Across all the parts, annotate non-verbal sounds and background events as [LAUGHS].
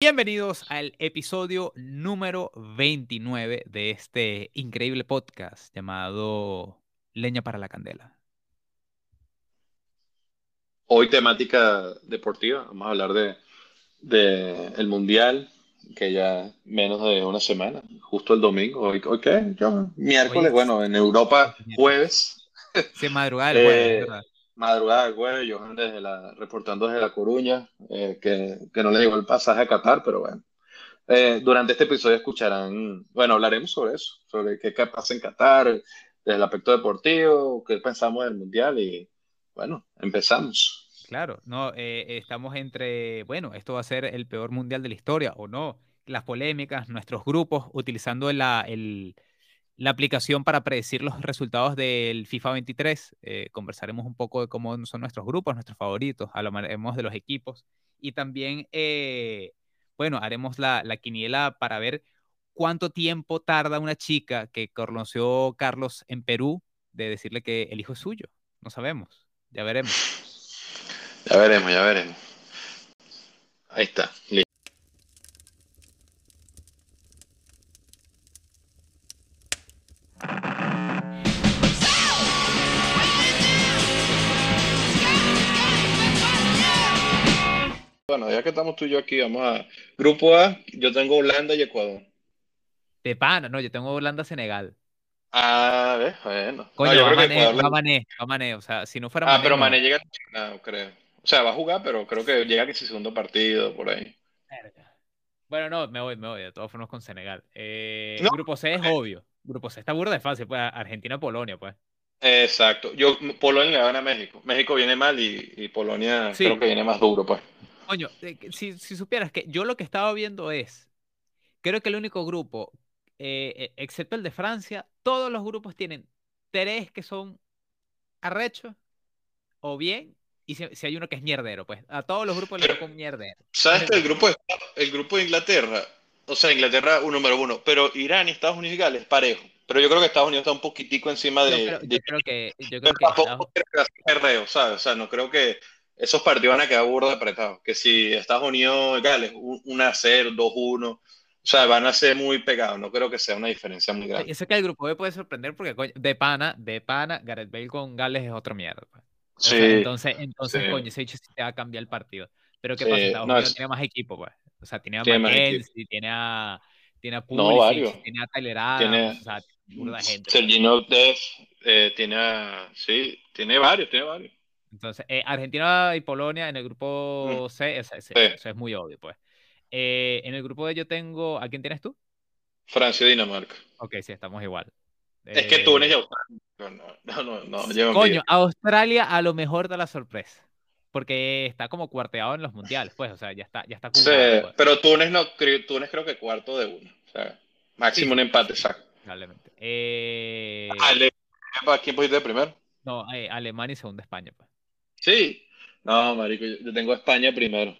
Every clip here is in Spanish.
Bienvenidos al episodio número 29 de este increíble podcast llamado Leña para la Candela. Hoy temática deportiva, vamos a hablar de, de el Mundial, que ya menos de una semana, justo el domingo, hoy, hoy qué, Yo, miércoles, Hoy es- bueno, en Europa jueves, Sí, madrugada del [LAUGHS] jueves, Eh, ¿verdad? Madrugada del jueves, Johan desde la, reportando desde La Coruña, eh, que, que no le llegó el pasaje a Qatar, pero bueno. Eh, durante este episodio escucharán, bueno, hablaremos sobre eso, sobre qué, pasa en Qatar, desde el aspecto deportivo, qué pensamos del Mundial y bueno, empezamos. Claro, no, eh, estamos entre, bueno, esto va a ser el peor mundial de la historia o no, las polémicas, nuestros grupos, utilizando la, el- la aplicación para predecir los resultados del FIFA 23. eh, conversaremos un poco de cómo son nuestros grupos, nuestros favoritos, hablaremos de los equipos y también, eh, bueno, haremos la, la quiniela para ver cuánto tiempo tarda una chica que conoció Carlos en Perú de decirle que el hijo es suyo. No sabemos, ya veremos. Ya veremos, ya veremos. Ahí está. listo. Ya que estamos tú y yo aquí, vamos a... Grupo A, yo tengo Holanda y Ecuador. De pana, no, yo tengo Holanda-Senegal. Ah, ves, bueno. No, Coño, yo va creo que Mané, Ecuador le- va Mané, va Mané, o sea, si no fuera Ah, Mané, pero no. Mané llega lesionado, creo. O sea, va a jugar, pero creo que llega que su segundo partido, por ahí. Bueno, no, me voy, me voy, de todas formas con Senegal. Eh, No. Grupo C es obvio. Grupo C está burda de fácil, pues Argentina-Polonia, pues. Exacto. Yo, Polonia le gana a México. México viene mal y, y Polonia Sí. creo que viene más duro, pues. Coño, si, si supieras que yo lo que estaba viendo es, creo que el único grupo, eh, eh, excepto el de Francia, todos los grupos tienen tres que son arrechos o bien, y si, si hay uno que es mierdero, pues a todos los grupos les toca un mierdero. ¿Sabes que el grupo, de- el grupo de Inglaterra, o sea, Inglaterra un número uno, pero Irán y Estados Unidos y Gales parejo. Pero yo creo que Estados Unidos está un poquitico encima de, de- yo creo que, yo pero no creo que esos partidos van a quedar burda apretados. Que si Estados Unidos Gales, un- 1 a 0, 2 1, o sea, van a ser muy pegados. No creo que sea una diferencia muy grande. Yo sé que el grupo B puede sorprender porque coño, de pana, de pana, Gareth Bale con Gales es otra mierda. pues. O sea, Sí, entonces, entonces sí. coño, ese hecho sí te va a cambiar el partido. Pero ¿qué Sí, pasa? Estados no, Unidos es- tiene más equipo, pues. O sea, tiene a Tiene más Mackenzie, tiene a, tiene a No, Pulisic, varios. tiene a Tyler Adams, Tiene- o sea, burda gente. Sergino Dez eh, tiene a, sí, tiene varios, tiene varios. Entonces, eh, Argentina y Polonia en el grupo C, Mm. Sí. eso es muy obvio, pues. Eh, en el grupo D yo tengo, ¿a quién tienes tú? Francia y Dinamarca. Ok, sí, estamos igual. Es que Eh, Túnez y Australia. No, no, no, no, Coño. Australia a lo mejor da la sorpresa. Porque está como cuarteado en los mundiales, pues, o sea, ya está, ya está Sí, pues, pero Túnez no, creo- Túnez creo que cuarto de uno. O sea, máximo Sí. un empate, exacto. probablemente. Eh, Ale- ¿A quién pusiste primero? no, eh, Alemania y segunda España, pues. Sí. No, marico, yo tengo España primero.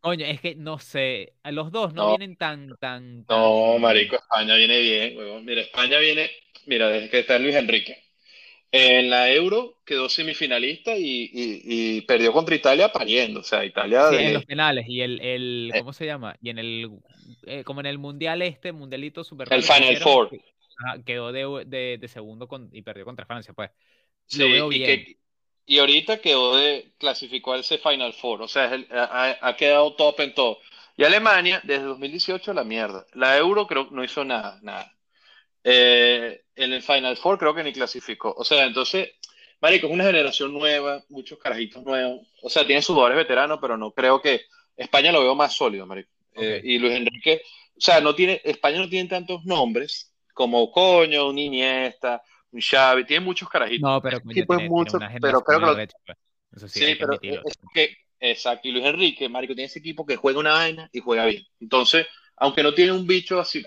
Coño, es que no sé, a los dos no, No. vienen tan, tan, tan- No, marico, España viene bien, huevón. Mira, España viene, mira, desde que está Luis Enrique. En la Euro quedó semifinalista y, y- y perdió contra Italia pariendo. O sea, Italia Sí, de- en los penales y el, el Eh. ¿cómo se llama? Y en el, eh, como en el mundial este, mundialito super El Final hicieron, Four. que- ajá, quedó de, de- de segundo con- y perdió contra Francia, pues. Sí, Lo veo y, bien. que, y ahorita quedó de, clasificó a ese Final Four, o sea, es el- ha, ha- quedado top en todo. Y Alemania, desde 2018, la mierda. La Euro creo que no hizo nada, nada. Eh, en el Final Four creo que ni clasificó. O sea, entonces, marico, es una generación nueva, muchos carajitos nuevos. O sea, tiene sus jugadores veteranos, pero no creo que España lo veo más sólido, marico. Eh, Ok. y Luis Enrique, o sea, no tiene, España no tiene tantos nombres como Coño, un Iniesta, un Xavi, tiene muchos carajitos. No, pero Este es tiene, mucho, pero lo- arrecha, pues. Eso sí, Sí, pero es que, exacto, y Luis Enrique, marico, tiene ese equipo que juega una vaina y juega bien. Entonces, aunque no tiene un bicho así,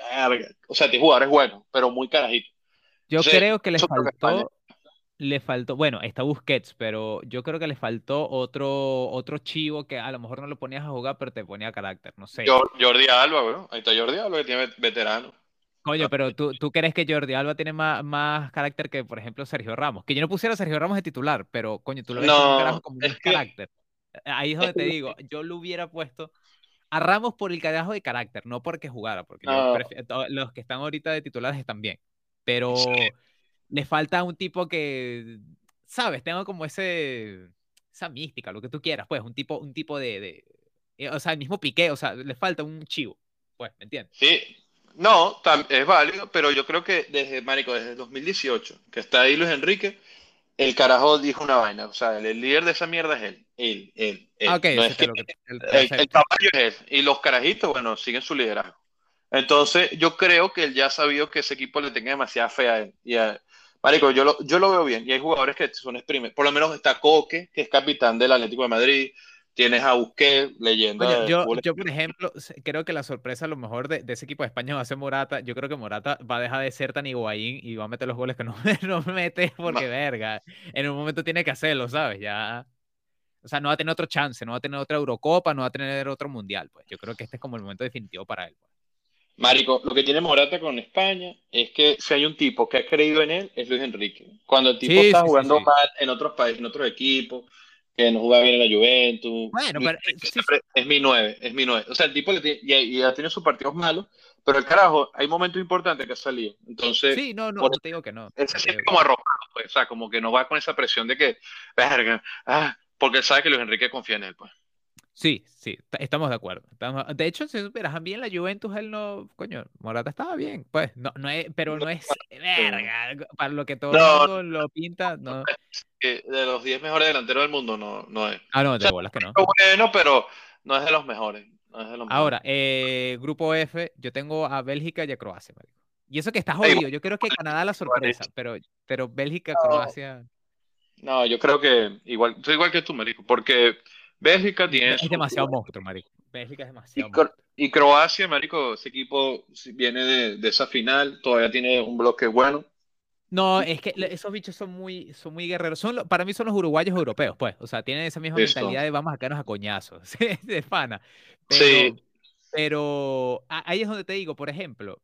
o sea, tiene jugadores buenos, pero muy carajito. Yo Entonces, creo que le eso creo que España- faltó, le faltó, bueno, está Busquets, pero yo creo que le faltó otro, otro chivo que a lo mejor no lo ponías a jugar, pero te ponía carácter, no sé. Jor- Jordi Alba, weón. Ahí está Jordi Alba, que tiene vet- veterano. Coño, pero tú, tú crees que Jordi Alba tiene más, más carácter que, por ejemplo, Sergio Ramos. Que yo no pusiera a Sergio Ramos de titular, pero coño, tú lo ves como No, carajo más que- carácter. Ahí es donde te [LAUGHS] digo, yo lo hubiera puesto a Ramos por el carajo de carácter, no porque jugara, porque los que están ahorita de titulares están bien, pero [LAUGHS] le falta un tipo que, sabes, tenga como ese, esa mística, lo que tú quieras, pues, un tipo, un tipo de, de eh, o sea, el mismo Piqué, o sea, le falta un chivo, pues, ¿me entiendes? Sí, no, es válido, pero yo creo que desde, Marico, desde 2018, que está ahí Luis Enrique, el carajo dijo una vaina. O sea, el, líder de esa mierda es él. Él, él. Ah, ok, no es que, el, el, caballo es él. Y los carajitos, bueno, siguen su liderazgo. Entonces, yo creo que él ya ha sabido que ese equipo le tenga demasiada fe a él. Y Marico, yo lo, yo lo veo bien. Y hay jugadores que son exprimen. Por lo menos está Coque, que es capitán del Atlético de Madrid. Tienes a Busquets, leyenda. yo, yo, por ejemplo, creo que la sorpresa a lo mejor de, de, ese equipo de España va a ser Morata. Yo creo que Morata va a dejar de ser tan higuaín y va a meter los goles que no, [LAUGHS] no mete porque, verga, en un momento tiene que hacerlo, ¿sabes? Ya. O sea, no va a tener otro chance, no va a tener otra Eurocopa, no va a tener otro Mundial. Pues yo creo que este es como el momento definitivo para él. Pues. Marico, lo que tiene Morata con España es que si hay un tipo que ha creído en él, es Luis Enrique. Cuando el tipo está jugando mal en otros países, en otros equipos, que no juega bien en la Juventus. Bueno, pero eh, es mi nueve, es mi nueve. O sea, el tipo le tiene, y, ha tenido sus partidos malos, pero el carajo, hay momentos importantes que ha salido. Entonces, sí, no, no, te digo que no. Es como arrojado, pues, o sea, como que no va con esa presión de que, verga, ah, porque él sabe que Luis Enrique confía en él, pues. Sí, sí, estamos de acuerdo. de hecho, si supieras, bien la Juventus, él no, coño, Morata estaba bien, pues, no, no es, pero no es, [LAUGHS] verga, para lo que todo el mundo lo pinta, no. de los 10 mejores delanteros del mundo, no, no es. Ah, no, de bolas que no. Bueno, pero no es de los mejores. Ahora, eh, grupo F, yo tengo a Bélgica y a Croacia, marico. Y eso que está jodido, yo creo que Canadá la sorpresa, pero, pero Bélgica, Croacia. No, yo creo que igual, soy igual que tú, marico, porque Bélgica tiene. Es demasiado monstruo, marico. Bélgica es demasiado y, monstruo. y Croacia, marico, ese equipo viene de, de, esa final, todavía tiene un bloque bueno. No, es que esos bichos son muy, son muy guerreros. Son, para mí son los uruguayos europeos, pues. O sea, tienen esa misma mentalidad de vamos a quedarnos a coñazos. [LAUGHS] de fana. Pero, sí. Pero ahí es donde te digo, por ejemplo,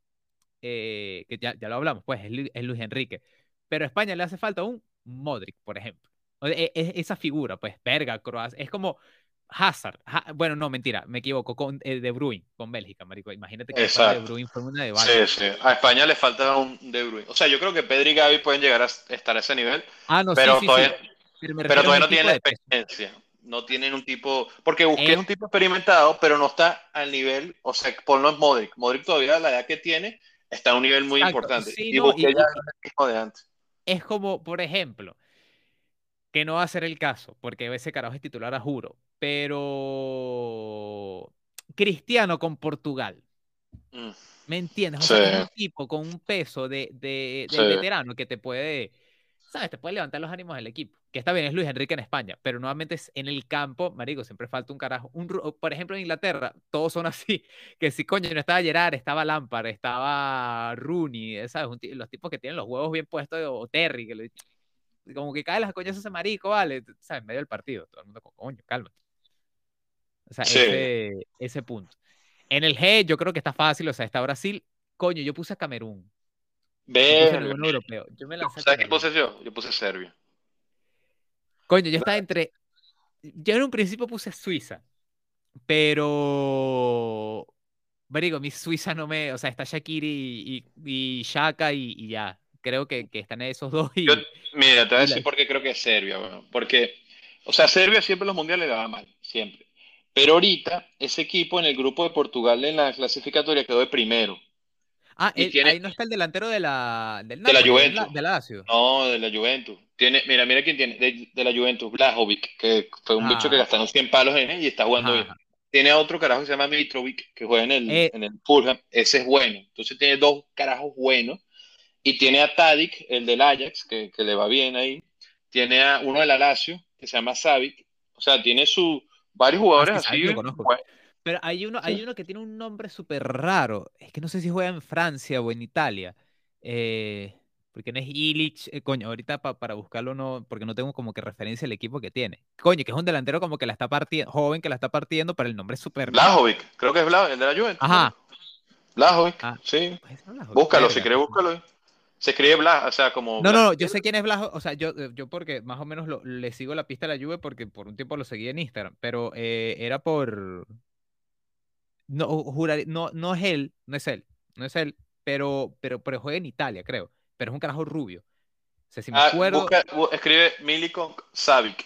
eh, que ya, ya, lo hablamos, pues, es, es Luis Enrique. Pero a España le hace falta un Modric, por ejemplo. E, e, esa figura, pues, verga, Croacia. Es como Hazard. bueno, no, mentira, me equivoco. Con eh, De Bruyne, con Bélgica, marico. Imagínate que De Bruyne fue una de Sí, sí. A España le falta un De Bruyne. O sea, yo creo que Pedri y Gaby pueden llegar a estar a ese nivel. Ah, no, pero todavía, Pero, todavía no tienen la experiencia. No tienen un tipo. Porque busqué un tipo experimentado, pero no está al nivel. O sea, ponlo en Modric. Modric todavía, la edad que tiene, está a un nivel muy importante. y busqué ya el mismo de antes. Es como, por ejemplo que no va a ser el caso, porque ese carajo es titular a juro, pero Cristiano con Portugal. Mm. ¿Me entiendes? O sea, un tipo con un peso de, de, veterano que te puede, ¿sabes? Te puede levantar los ánimos del equipo. Que está bien, es Luis Enrique en España, pero nuevamente es en el campo, marico, siempre falta un carajo. Un, por ejemplo, en Inglaterra, todos son así, [LAUGHS] que si coño no estaba Gerard, estaba Lampard, estaba Rooney, ¿sabes? los tipos que tienen los huevos bien puestos, o Terry, que lo como que cae las coñas ese marico, vale, ¿sabes? En medio del partido, todo el mundo, coño, calma. O sea, ese, ese punto. En el G, yo creo que está fácil, o sea, está Brasil. Coño, yo puse a Camerún. Europeo. Yo me lancé ¿Sabes qué puse yo? Yo puse Serbia. Coño, yo estaba entre. Yo en un principio puse Suiza, pero. Marico, mi Suiza no me. O sea, está Shakiri y, y, Shaka y ya creo que, que están esos dos. Y, mira, te voy a decir por qué creo que es Serbia. Bueno, porque, o sea, Serbia siempre en los mundiales le va mal, siempre. Pero ahorita, ese equipo en el grupo de Portugal en la clasificatoria quedó de primero. Ah, ahí no está el delantero de la, del de la Juventus. De la, de No, de la Juventus. Tiene, mira, mira quién tiene, de, la Juventus, Blajovic, que fue un bicho que ah. gastaron 100 palos en él y está jugando bien. Tiene otro carajo que se llama Mitrovic, que juega en el, eh. en el Fulham. Ese es bueno. Entonces tiene dos carajos buenos y tiene a Tadic, el del Ajax, que, que le va bien ahí. Tiene a uno del Alacio, que se llama Savic. O sea, tiene su varios jugadores ah, así. Pero hay uno, hay uno que tiene un nombre súper raro. Es que no sé si juega en Francia o en Italia. Eh, porque no es Illich. Eh, coño, ahorita para buscarlo no, porque no tengo como que referencia el equipo que tiene. Coño, que es un delantero como que la está partiendo, joven que la está partiendo, pero el nombre es súper. Blajovic, creo que es Blajovic, el de la Juventus. Ajá. Blajovic, ah, sí. Pues búscalo, si querés, búscalo. Se escribe Blas, o sea, como. No, no, yo sé quién es Blas, o sea, yo, eh, yo porque más o menos le sigo la pista a la Juve porque por un tiempo lo seguí en Instagram, pero eh, era por. no, juraría, no, no es él, no es él, no es él, pero, pero, pero juega en Italia, creo. Pero es un carajo rubio. O sea, si me Ah, acuerdo. busca- bu- escribe Milikon Savic.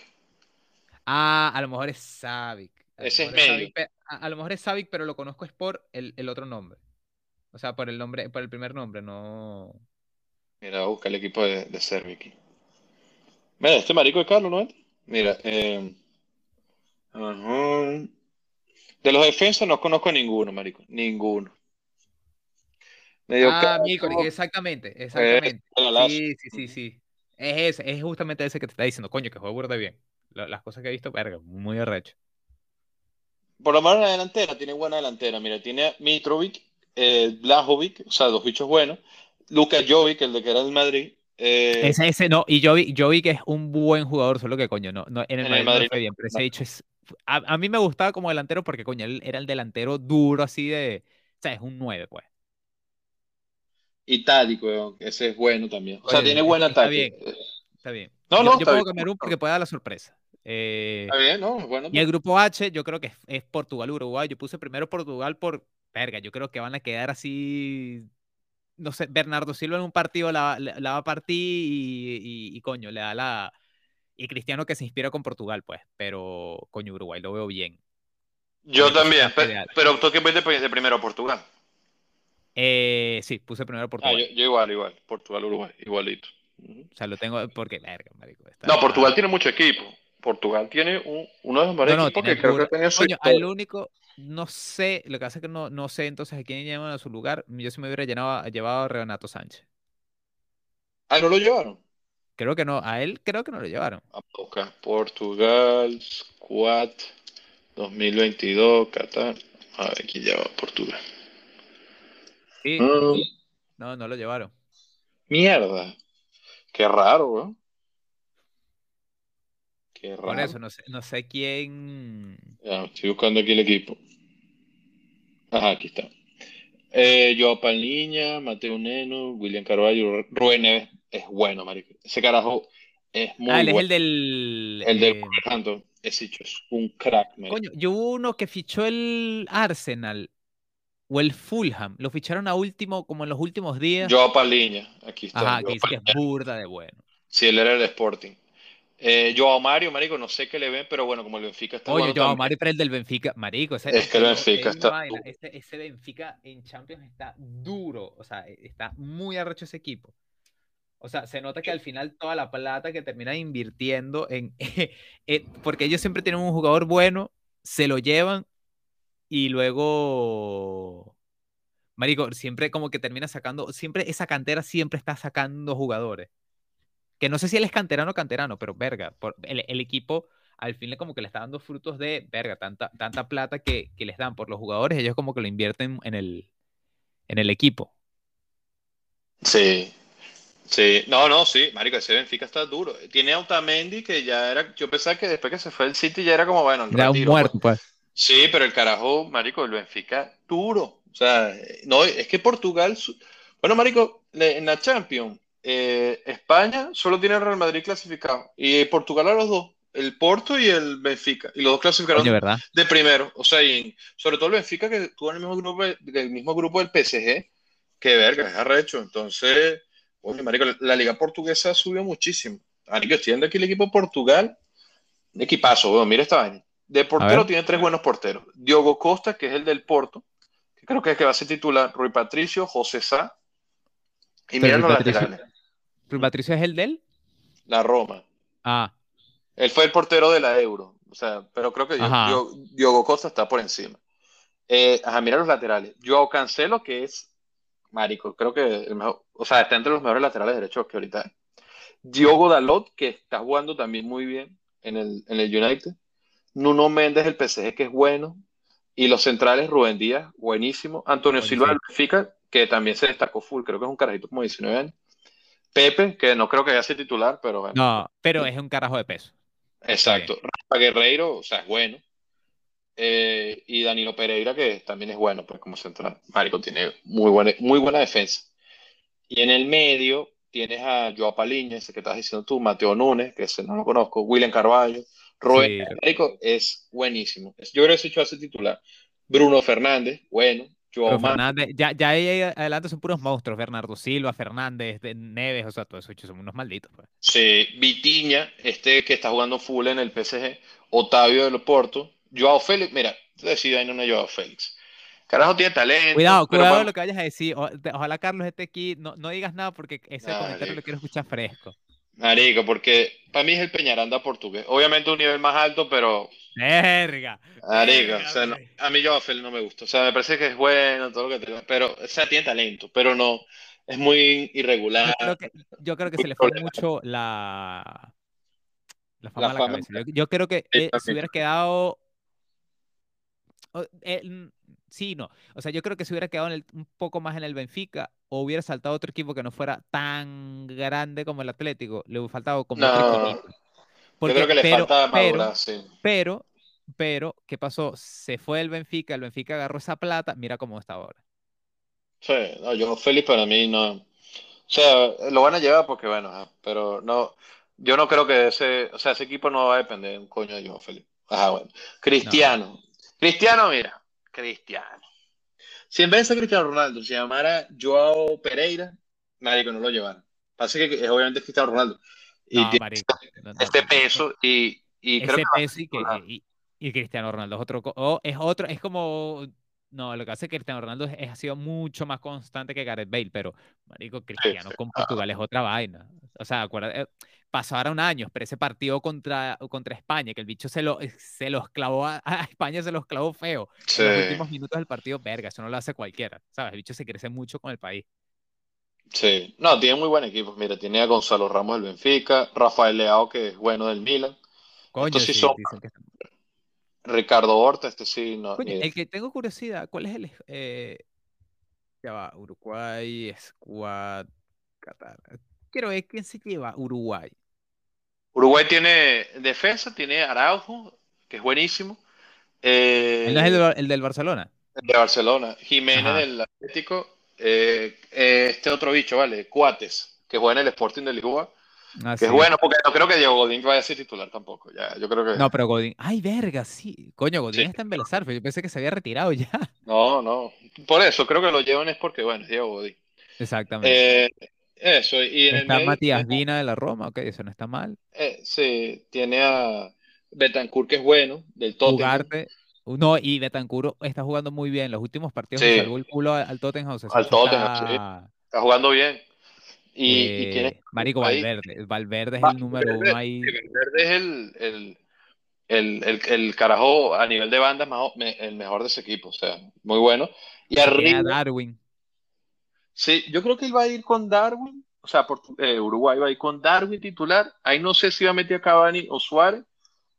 Ah, a lo mejor es Savic. Ese es medio. Savic, pe- a, a lo mejor es Savic, pero lo conozco es por el, el otro nombre. O sea, por el nombre, por el primer nombre, no. Mira, busca el equipo de, de Serbia aquí. Mira, este marico de Carlos, ¿no es? Mira, eh, de los defensas no conozco ninguno, marico. Ninguno. Medio Ah, Milkovic, exactamente, exactamente. el Lazio. Sí, sí, sí, sí. Es ese, es justamente ese que te está diciendo, coño, que juega burda bien. La- Las cosas que he visto, verga, muy arrecho. Por lo menos en la delantera, tiene buena delantera. Mira, tiene a Mitrovic, eh, Blajovic, o sea, dos bichos buenos. Luka Jovic, el de que era del Madrid. eh, Ese, ese, no, y Jovi, Jovi que es un buen jugador, solo que coño, no, no en el En el Madrid, no fue bien, pero ese dicho es. A, a mí me gustaba como delantero porque, coño, él era el delantero duro así de. O sea, es un 9, pues. y weón, ese es bueno también. O sea, Oye, tiene buen está ataque. bien. Está bien. No, yo, no, yo está pongo. Camerún porque puede dar la sorpresa. Eh, Está bien, ¿no? Es bueno. y el grupo H, yo creo que es, es Portugal, Uruguay. Yo puse primero Portugal por. Verga, yo creo que van a quedar así. No sé, Bernardo Silva en un partido la, la- la va a partir y, y- y, coño, le da la. Y Cristiano que se inspira con Portugal, pues. Pero, coño, Uruguay lo veo bien. Yo también, es pe- ideal. pero tú que fuiste de primero a Portugal. Eh, sí, puse primero Ah, Portugal. yo, yo igual, igual. Portugal, Uruguay, igualito. O sea, lo tengo porque, verga, marico. está- No, Portugal tiene mucho equipo. Portugal tiene un- uno de los mejores No, no, equipos que creo que su Coño, al único, no sé, lo que pasa es que no, no sé entonces a quién llaman a su lugar. Yo sí me hubiera llenado, llevado a Renato Sánchez. Ah, ¿no lo llevaron? Creo que no, a él creo que no lo llevaron. A. Portugal, Squad 2022, Qatar. A ver, ¿quién lleva Portugal? Sí, Mm, no, no lo llevaron. mierda. Qué raro, weón. Qué Por eso, no sé, no sé quién. Ya, estoy buscando aquí el equipo. Ajá, aquí está. Eh, Joao Palniña, Mateo Neno, William Carvalho, Rubén Neves es bueno, marico. Ese carajo es muy ah, él es bueno. el del. El del eh, ese hecho es un crack, marico. coño, yo hubo uno que fichó el Arsenal o el Fulham. Lo ficharon a último, como en los últimos días. Joao Palniña, aquí está. Ajá, Joao que dice que es burda de bueno. Sí, él era el Sporting. Eh, Joao Mario, marico, no sé qué le ven, pero bueno, como el Benfica está Oye, también. Mario, pero el del Benfica, marico, ese, Es que el Benfica es está vaina. Ese, ese Benfica en Champions está duro, o sea, e- está muy arrecho ese equipo. O sea, se nota que al final toda la plata que terminan invirtiendo en... [LAUGHS] eh, porque ellos siempre tienen un jugador bueno, se lo llevan y luego... Marico, siempre como que termina sacando, siempre esa cantera siempre está sacando jugadores. Que no sé si él es canterano o canterano, pero verga, por, el, el equipo al fin le como que le está dando frutos de, verga, tanta, tanta plata que, que les dan por los jugadores, ellos como que lo invierten en el, en el equipo. Sí, sí, no, no, sí, marico, ese Benfica está duro. Tiene a Otamendi que ya era, yo pensaba que después que se fue el City ya era como, bueno, un retiro, muerto, pues. pues. Sí, pero el carajo, marico, el Benfica duro. O sea, no, es que Portugal, bueno, marico, en la Champions, eh, España solo tiene el Real Madrid clasificado y Portugal a los dos, el Porto y el Benfica, y los dos clasificaron ¿verdad? de primero. O sea, y sobre todo el Benfica que estuvo en el mismo grupo, del mismo grupo del PSG, que verga, es arrecho. Entonces, oye, marico, la liga portuguesa subió muchísimo. Marico, estoy viendo aquí el equipo de Portugal, equipazo, weón, mira esta vaina. De portero tiene tres buenos porteros. Diogo Costa, que es el del Porto, que creo que es que va a ser titular. Rui Patricio, José Sá. Y mira los laterales. ¿Rui Patricio es el de él? La Roma. Ah, Él fue el portero de la Euro. O sea, pero creo que Diogo Costa está por encima. Eh, ajá, mira los laterales. Joao Cancelo, que es marico, creo que el mejor, o sea, está entre los mejores laterales derechos que ahorita hay. Diogo Dalot, que está jugando también muy bien en el, en el United. Nuno Méndez, el PSG, que es bueno. Y los centrales, Rubén Díaz, buenísimo. Antonio Buenísimo. Silva del Benfica, que también se destacó full, creo que es un carajito como 19 años. Pepe, que no creo que haya sido titular, pero bueno. no, pero es un carajo de peso. Exacto. Rafa Guerreiro, o sea, es bueno. Eh, y Danilo Pereira, que también es bueno, pues como central. Marico tiene muy buena, muy buena defensa. Y en el medio tienes a Joao Paliña, ese que estás diciendo tú, Mateo Núñez, que ese no lo conozco, William Carvalho, Rubén, Sí. Marico es buenísimo. Yo creo que ese hecho hace titular. Bruno Fernández, bueno. Fernández, ya, ya ahí adelante son puros monstruos, Bernardo Silva, Fernández, Neves, o sea, todos esos son unos malditos. Pues. Sí, Vitiña, este que está jugando full en el PSG, Otavio de Loporto, Joao Félix, mira, decido en una Joao Félix. Carajo tiene talento. Cuidado, cuidado lo que vayas a decir. ojalá Carlos esté aquí. No, no digas nada porque ese comentario lo quiero escuchar fresco. Marico, porque para mí es el Peñaranda portugués. Obviamente un nivel más alto, pero. Verga. Marico, o sea, a mí Félix no me gusta. O sea, me parece que es bueno, todo lo que te... Pero, o sea, tiene talento, pero no. Es muy irregular. Yo creo que, se le fue mucho la. La fama, a la cabeza. Yo, creo que se hubiera quedado. Eh, sí, no. O sea, yo creo que se hubiera quedado un poco más en el Benfica o hubiera saltado otro equipo que no fuera tan grande como el Atlético, le hubiera faltado como otro equipo. yo creo que le falta madurar, sí. Pero, pero, ¿qué pasó? Se fue el Benfica, el Benfica agarró esa plata, mira cómo está ahora. Sí, no, yo feliz para mí no. O sea, lo van a llevar porque bueno, pero no, yo no creo que ese, o sea, ese equipo no va a depender de un coño de Joao Felipe. Ajá, bueno. Cristiano. Cristiano, mira, Cristiano. Si en vez de ser Cristiano Ronaldo se llamara Joao Pereira, nadie que no lo llevara. Pasa que es obviamente Cristiano Ronaldo. Y tiene este peso y, y creo que peso y, y, Cristiano Ronaldo es otro, es otro, es como no, lo que hace Cristiano Ronaldo es, ha sido mucho más constante que Gareth Bale, pero, marico, Cristiano con Portugal es otra vaina. O sea, acuérdate, pasaron años, pero ese partido contra, contra España, que el bicho se lo, se los clavó a, España, se los clavó feo. En los últimos minutos del partido, verga, eso no lo hace cualquiera, ¿sabes? El bicho se crece mucho con el país. Sí, no, tiene muy buen equipo. Mira, tiene a Gonzalo Ramos del Benfica, Rafael Leao, que es bueno del Milan. Coño, sí, son... Ricardo Horta, este sí. No, el que tengo curiosidad, ¿cuál es el. Eh... Ya va, Uruguay, Squad, Qatar. Quiero ver quién se lleva Uruguay. Uruguay tiene defensa, tiene Araujo, que es buenísimo. Eh, es el, del Barcelona? El de Barcelona. Jiménez del Atlético. Eh, eh, este otro bicho, ¿vale? Cuates, que juega en el Sporting de Lisboa. Ah, que es bueno, porque no creo que Diego Godín vaya a ser titular tampoco. Ya, yo creo que... No, pero Godín. Ay, verga, sí. Coño, Godín está en Belazar, yo pensé que se había retirado ya. [LAUGHS] No, no. Por eso, creo que lo llevan es porque, bueno, es Diego Godín. Exactamente. Eh, eso, y en está Matías Vina de la Roma, ok, eso no está mal. Eh, sí, tiene a Betancourt que es bueno, del Tottenham. no, y Betancourt está jugando muy bien. Los últimos partidos sí. salvó el culo al Tottenham. al Tottenham, sí. Está jugando bien. Y, eh, Marico Valverde. Valverde es el número uno ahí. Valverde es el, el, el, el, el carajo a nivel de banda el mejor de ese equipo. O sea, muy bueno. Y arriba. Darwin. Sí, yo creo que él va a ir con Darwin, o sea, por, eh, Uruguay va a ir con Darwin titular. Ahí no sé si va a meter a Cavani o Suárez,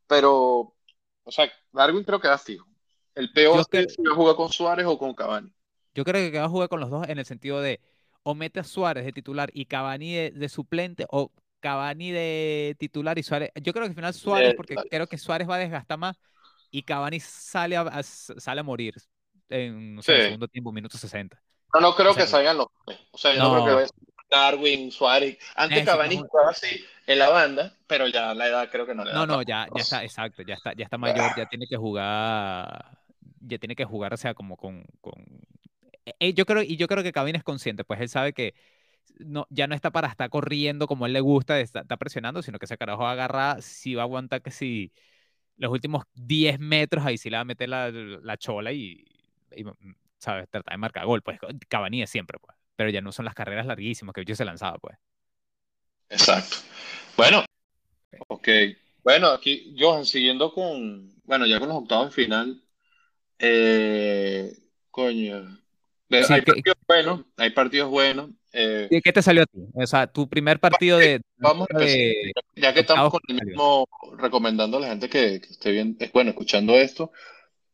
pero, o sea, Darwin creo que va fijo. El peor es que, si va a jugar con Suárez o con Cavani. Yo creo que va a jugar con los dos en el sentido de o mete a Suárez de titular y Cavani de, suplente o Cavani de titular y Suárez. Yo creo que al final Suárez, porque creo que Suárez va a desgastar más y Cavani sale a, sale a morir en el segundo tiempo, minuto 60. No, no creo que salgan los O sea, yo no, creo que Darwin, Suárez. Antes Cavani jugaba así en la banda, pero ya la edad creo que no le da. No, no, ya, ya está, exacto, ya está, ya está [LAUGHS] mayor, ya tiene que jugar, ya tiene que jugar, o sea, como con, con... Eh, eh, yo creo, y yo creo que Cavani es consciente, pues él sabe que no, ya no está para estar corriendo como él le gusta, está, presionando, sino que ese carajo agarra, si va a aguantar que si los últimos 10 metros, ahí sí le va a meter la, la chola y, y ¿sabes? Trata de marcar gol, pues Cavani siempre, pues. Pero ya no son las carreras larguísimas que yo se lanzaba, pues. Exacto. Bueno, ok. Bueno, aquí, Johan, siguiendo con, bueno, ya con los octavos de final, eh, coño, hay partidos buenos, hay partidos buenos. Eh, ¿Qué te salió a ti? O sea, tu primer partido de... Vamos ya que estamos con el mismo, recomendando a la gente que, que esté bien, es bueno, escuchando esto,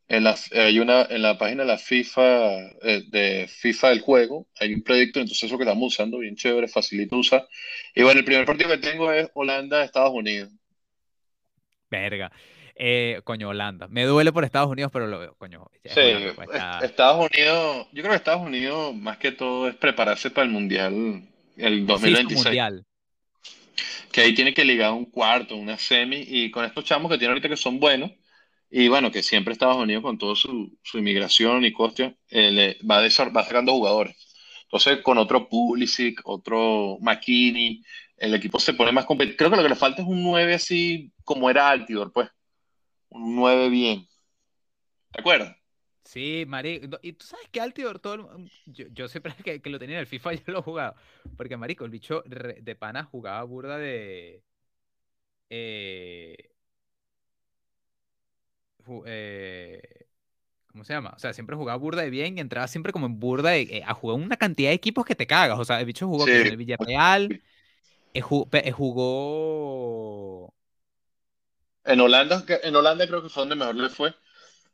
en la, hay una, en la página de la FIFA, eh, de FIFA del juego, hay un proyecto, entonces eso que estamos usando, bien chévere, facilito usar. Y bueno, el primer partido que tengo es Holanda-Estados Unidos. Verga. Eh, coño, Holanda. Me duele por Estados Unidos, pero lo veo, coño. Sí, pues, Estados Unidos, yo creo que Estados Unidos más que todo es prepararse para el Mundial, el 2026. mundial. Que ahí tiene que ligar un cuarto, una semi, y con estos chamos que tienen ahorita que son buenos, Y bueno, que siempre Estados Unidos con toda su, su inmigración y coste eh, le va, va sacando jugadores. Entonces, con otro Pulisic, otro McKinney, el equipo se pone más competitivo. Creo que lo que le falta es un 9 así como era Altidor, pues. Un 9 bien. ¿Te acuerdas? Sí, marico. Y tú sabes que Altidor, todo el yo, yo siempre [LAUGHS] que, que lo tenía en el FIFA yo lo jugaba. Porque, marico, el bicho de pana jugaba burda de... eh, eh, ¿cómo se llama? O sea, siempre jugaba burda de bien y entraba siempre como en burda de, eh, a jugar una cantidad de equipos que te cagas. O sea, el bicho jugó Sí. el Villarreal, eh, jugó... En Holanda, en Holanda creo que fue donde mejor le fue,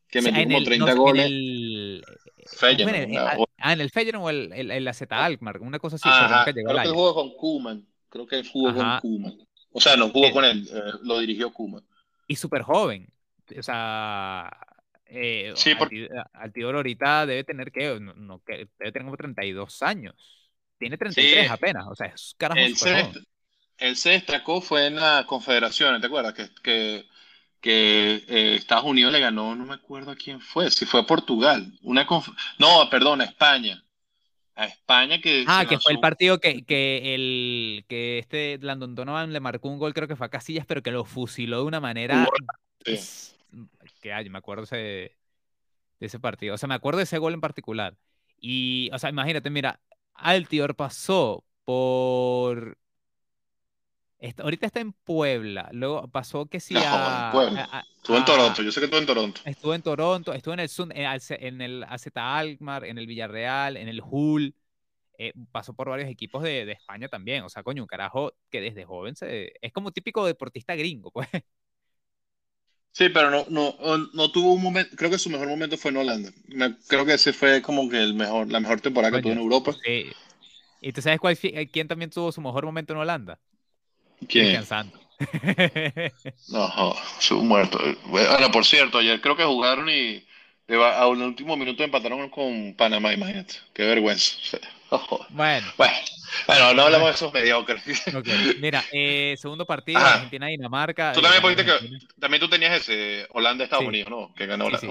que o sea, metió como el, no, 30 en goles. En Feyenoord, el- una- ah, ah, en el Feyenoord o el, el, el AZ Alkmaar, una cosa así, Ajá, creo que jugó con Koeman. Creo que jugó con Ajá. Koeman. O sea, no jugó Eh, con él, eh, lo dirigió Koeman. y súper joven. O sea, eh, Sí, porque Alti- Altidor ahorita debe tener que, no, no, debe tener como 32 años. Tiene 33 sí, apenas, o sea, es carajo él se, él se destacó fue en la Confederaciones, ¿te acuerdas? Que, que, que eh, Estados Unidos le ganó, no me acuerdo a quién fue, si fue a Portugal. Una no, perdón, a España. A España que Ah, que fue el partido que, que, el, que este Landon Donovan le marcó un gol, creo que fue a Casillas, pero que lo fusiló de una un manera. Sí. que ay, me acuerdo ese, de ese partido. O sea, me acuerdo de ese gol en particular. Y, o sea, imagínate, mira, Altior pasó por. Ahorita está en Puebla. Luego pasó que sí No, en a, Puebla. a- a- Estuvo en Toronto, yo sé que estuvo en Toronto. Estuvo en Toronto, estuvo en el, Sun- en, Alce- en el AZ Alkmaar, en el Villarreal, en el Hull. eh, pasó por varios equipos de, de España también. O sea, coño, un carajo que desde joven se, es como típico deportista gringo, pues. [LAUGHS] Sí, pero no, no, no tuvo un momento, creo que su mejor momento fue en Holanda. Creo que ese fue como que el mejor, la mejor temporada que tuvo en Europa. sí. ¿Y tú sabes cuál, eh, quién también tuvo su mejor momento en Holanda? ¿Quién? Cristian Santos. [LAUGHS] No, su muerto. Bueno, por cierto, ayer creo que jugaron y a un último minuto empataron con Panamá, imagínate. Qué vergüenza. [LAUGHS] Bueno, Bueno, bueno, no hablamos de esos mediocres. Mira, [LAUGHS] eh, segundo partido, Ajá. Argentina-Dinamarca. Tú eh, también Argentina. que también tú tenías ese Holanda-Estados Sí, Unidos, ¿no? Que ganó sí, sí.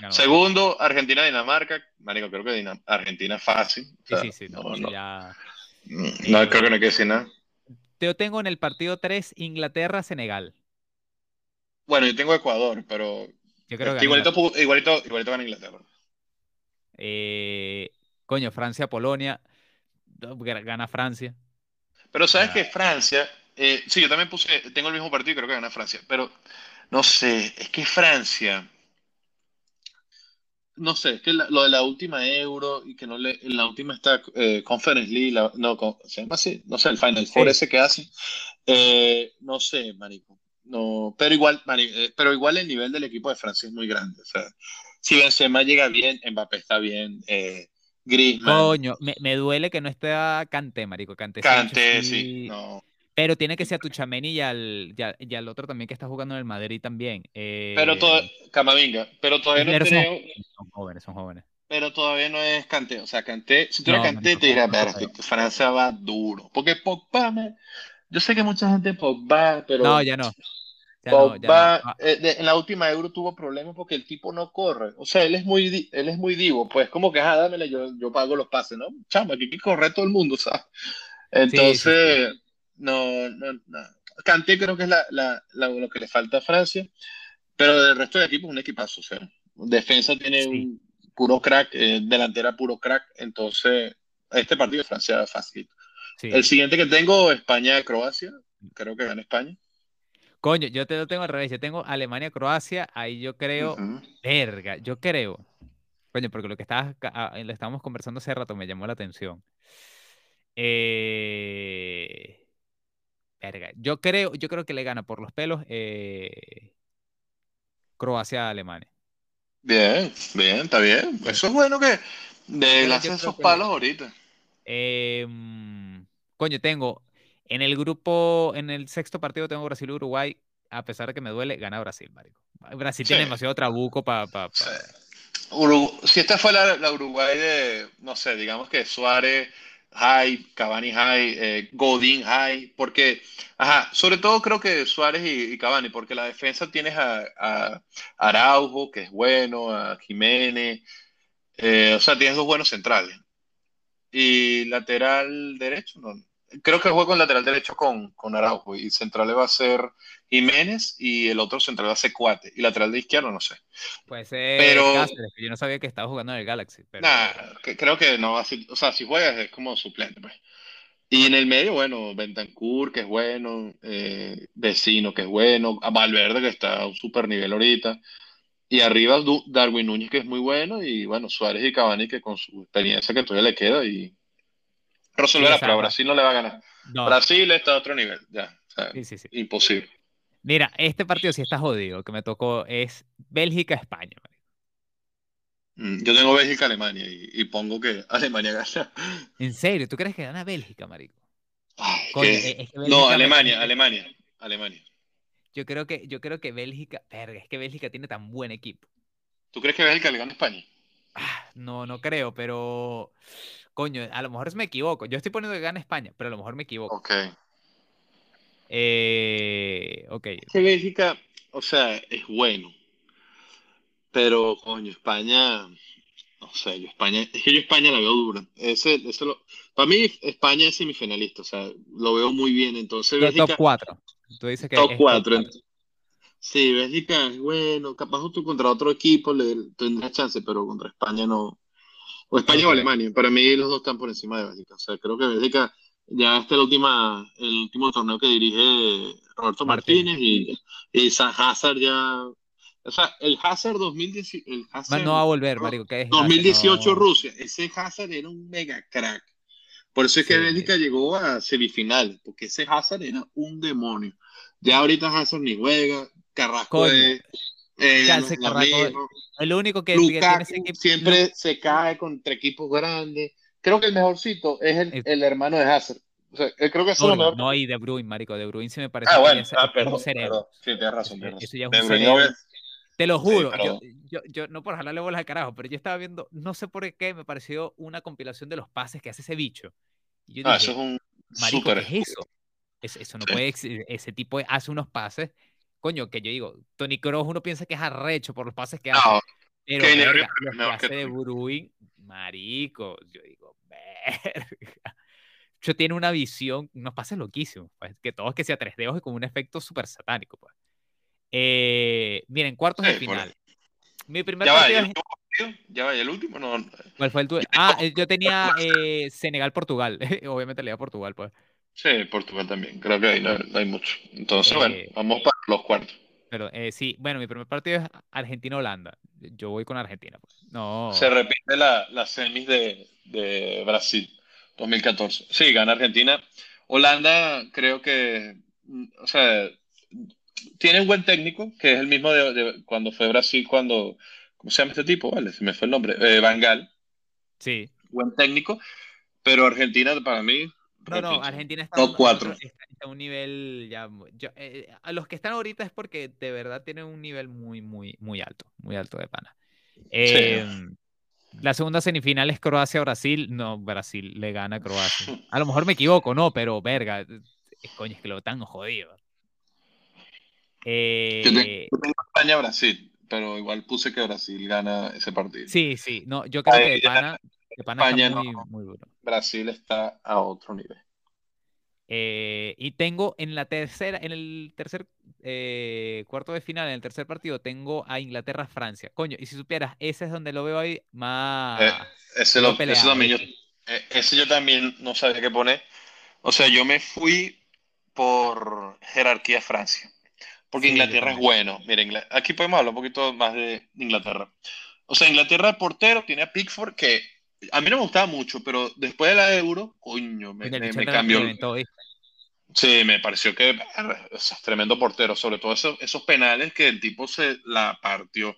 Ganó. Segundo, Argentina-Dinamarca. Marico, creo que Argentina fácil. O Sí, sea, sí, sí. No, no, no, ya. no, Eh, creo que no hay que decir nada. Yo tengo en el partido 3 Inglaterra-Senegal. Bueno, yo tengo Ecuador, pero Yo creo que igualito, igualito, igualito gana Inglaterra. Eh, coño, Francia-Polonia. Gana Francia. Pero sabes Ya. que Francia, eh, sí, yo también puse, tengo el mismo partido y creo que gana Francia, pero no sé, es que Francia, no sé, es que la- lo de la última Euro y que no le, en la última está eh, Conference League, la- no, con- se llama así, no sé, el Final Four Sí. ese que hace, eh, no sé, marico, no, pero igual, mari- eh, pero igual el nivel del equipo de Francia es muy grande, o sea, si Benzema llega bien, Mbappé está bien, eh, Griezmann, Coño, me, me duele que no esté Kanté, marico. Kanté, sí, sí. no. Pero tiene que ser a Tuchameni y al, y al, y al otro también que está jugando en el Madrid también. Pero todo, Eh, Camavinga, pero todavía no pero son, jóvenes, son jóvenes. pero todavía no es Kanté. O sea, Kanté, si tuviera No, te diría, no ver, creo. Francia va duro. Porque Pogba, me- yo sé que mucha gente Pogba, No, pero ya no. Ya no, ya no. Pogba Ah, eh, de- en la última Euro tuvo problemas porque el tipo no corre. O sea, él es muy, él es muy divo. Pues como que, ah, dámele, yo, yo pago los pases, ¿no? Chamba, aquí hay que correr todo el mundo, ¿sabes? sí, sí, sí. No, no, no. Kanté creo que es la, la- la- lo que le falta a Francia. Pero del resto del equipo es un equipazo, o sea, defensa tiene Sí, un puro crack, eh, delantera puro crack, entonces este partido de Francia fácil. El siguiente que tengo, España-Croacia, creo que gana España. Coño, yo te lo tengo al revés. Yo tengo Alemania-Croacia. Ahí yo creo. Verga, yo creo. Coño, porque lo que estabas, ah, lo estábamos conversando hace rato me llamó la atención. Eh, yo creo, yo creo que le gana por los pelos eh, Croacia a Alemania. Bien, bien, está bien. Eso es bueno que de creo esos que palos ahorita. eh, mm, coño, tengo en el grupo, en el sexto partido tengo Brasil-Uruguay. A pesar de que me duele, gana Brasil, marico. Brasil Sí, tiene demasiado trabuco para pa, pa- si esta fue la, la Uruguay de, no sé, digamos que Suárez, high, Cavani high, eh, Godín high, porque, ajá, sobre todo creo que Suárez y, Cavani, porque la defensa tienes a, Araujo, que es bueno, a Jiménez, eh, o sea, tienes dos buenos centrales. Y lateral derecho, no, creo que juego con lateral derecho con, con Araujo y central va a ser Jiménez y el otro central va a ser Cuate y lateral de izquierdo no sé. Puede ser pero, que yo no sabía que estaba jugando en el Galaxy. Pero... creo que no va a ser, o sea, si juegas es como suplente pues. Y en el medio, bueno, Bentancur, que es bueno, eh, Vecino, que es bueno, Valverde, que está a un super nivel ahorita. Y arriba Darwin Núñez, que es muy bueno, y bueno, Suárez y Cavani, que con su experiencia que todavía le queda, y resolverá, pero Brasil no le va a ganar. Brasil está a otro nivel, ya. imposible. Mira, este partido sí está jodido, que me tocó es Bélgica-España. Mm, yo tengo Bélgica-Alemania y, pongo que [LAUGHS] Alemania gana. ¿En serio? ¿Tú crees que gana Bélgica, marico? no, Alemania, Alemania, Alemania. Yo creo que, yo creo que Bélgica, verga, es que Bélgica tiene tan buen equipo. ¿Tú crees que Bélgica le gana a España? Ah, no, no creo, pero coño, a lo mejor me equivoco. Yo estoy poniendo que gana España, pero a lo mejor me equivoco. Ok. Eh, ok. Que Bélgica, o sea, es bueno. Pero, coño, España, no sé, yo España, es que yo España la veo dura. Ese, ese lo, para mí, España es semifinalista, o sea, lo veo muy bien. Entonces, Bélgica, top 4. Tú dices que top 4. Sí, Bélgica es bueno, capaz tú contra otro equipo le tendrás chance, pero contra España no, o España o Alemania. Para mí los dos están por encima de Bélgica. O sea, creo que Bélgica ya este es el, última, el último torneo que dirige Roberto Martínez, y, y San Hazard ya... O sea, el Hazard 2018... El no va a volver, marico. 2018 Rusia. Ese Hazard era un mega crack. Por eso es que Bélgica llegó a semifinal, porque ese Hazard era un demonio. Ya ahorita Hazard ni juega, Carrasco es, eh, el único que, siempre se cae contra equipos grandes. Creo que el mejorcito es el, el hermano de Hazard. O sea, creo que es lo mejor. No, y De Bruyne, marico. De Bruyne se me parece ah, bueno, ah, perdón, perdón. Sí, tienes razón. Eso ya es un Te lo juro, yo, yo, yo, no por jalarle bolas al carajo, pero yo estaba viendo, no sé por qué, me pareció una compilación de los pases que hace ese bicho. Y yo ah, eso es un marico, ¿qué es eso? Eso, eso no puede, ese tipo hace unos pases coño, que yo digo, Tony Kroos uno piensa que es arrecho por los pases que hace. Pero verga, que hace de Bruin, marico, yo digo, [LAUGHS] verga. Yo tiene una visión, unos pases loquísimos, pues, que todos que sea tres dedos y con un efecto súper satánico, pues. Eh, miren, cuartos de final. Mi primer ya partido va, ya va, el último no. ¿Cuál fue el tuyo? [LAUGHS] Ah, eh, yo tenía eh, Senegal-Portugal. [LAUGHS] Obviamente le iba a Portugal, pues. Sí, Portugal también. Creo que ahí no, hay mucho. Entonces, bueno, eh, vamos para los cuartos. Pero eh, sí, bueno, mi primer partido es Argentina-Holanda. Yo voy con Argentina. Pues. No. Se repite la, la semis de, de, Brasil 2014. Sí, gana Argentina. Holanda, creo que, mm, o sea, tiene un buen técnico, que es el mismo de, cuando fue Brasil, cuando, ¿cómo se llama este tipo? Vale, se me fue el nombre. Eh. Sí. Buen técnico. Pero Argentina, para mí, no, no, Argentina está, a un nivel ya. Eh, a los que están ahorita es porque de verdad tienen un nivel muy, muy, muy alto, muy alto de pana. Em, la segunda semifinal es Croacia-Brasil. No, Brasil le gana a Croacia. [LAUGHS] A lo mejor me equivoco, no, pero verga. Es coño, es que lo tan jodido. Eh, yo tengo España-Brasil, pero igual puse que Brasil gana ese partido. Sí, sí, no, yo creo que de pana, España Brasil está a otro nivel. Eh, y tengo en la tercera, en el tercer eh, cuarto de final, en el tercer partido, tengo a Inglaterra-Francia. Coño, y si supieras, ese es donde lo veo ahí más. Eh, ese, lo, también yo, ese yo también no sabía qué poner. O sea, yo me fui por jerarquía Francia. Porque Inglaterra es bueno. Miren, aquí podemos hablar un poquito más de Inglaterra. O sea, Inglaterra portero tiene a Pickford que a mí no me gustaba mucho, pero después de la Euro, coño, me, cambió. Sí, me pareció que es tremendo portero, sobre todo esos, esos penales que el tipo se la partió.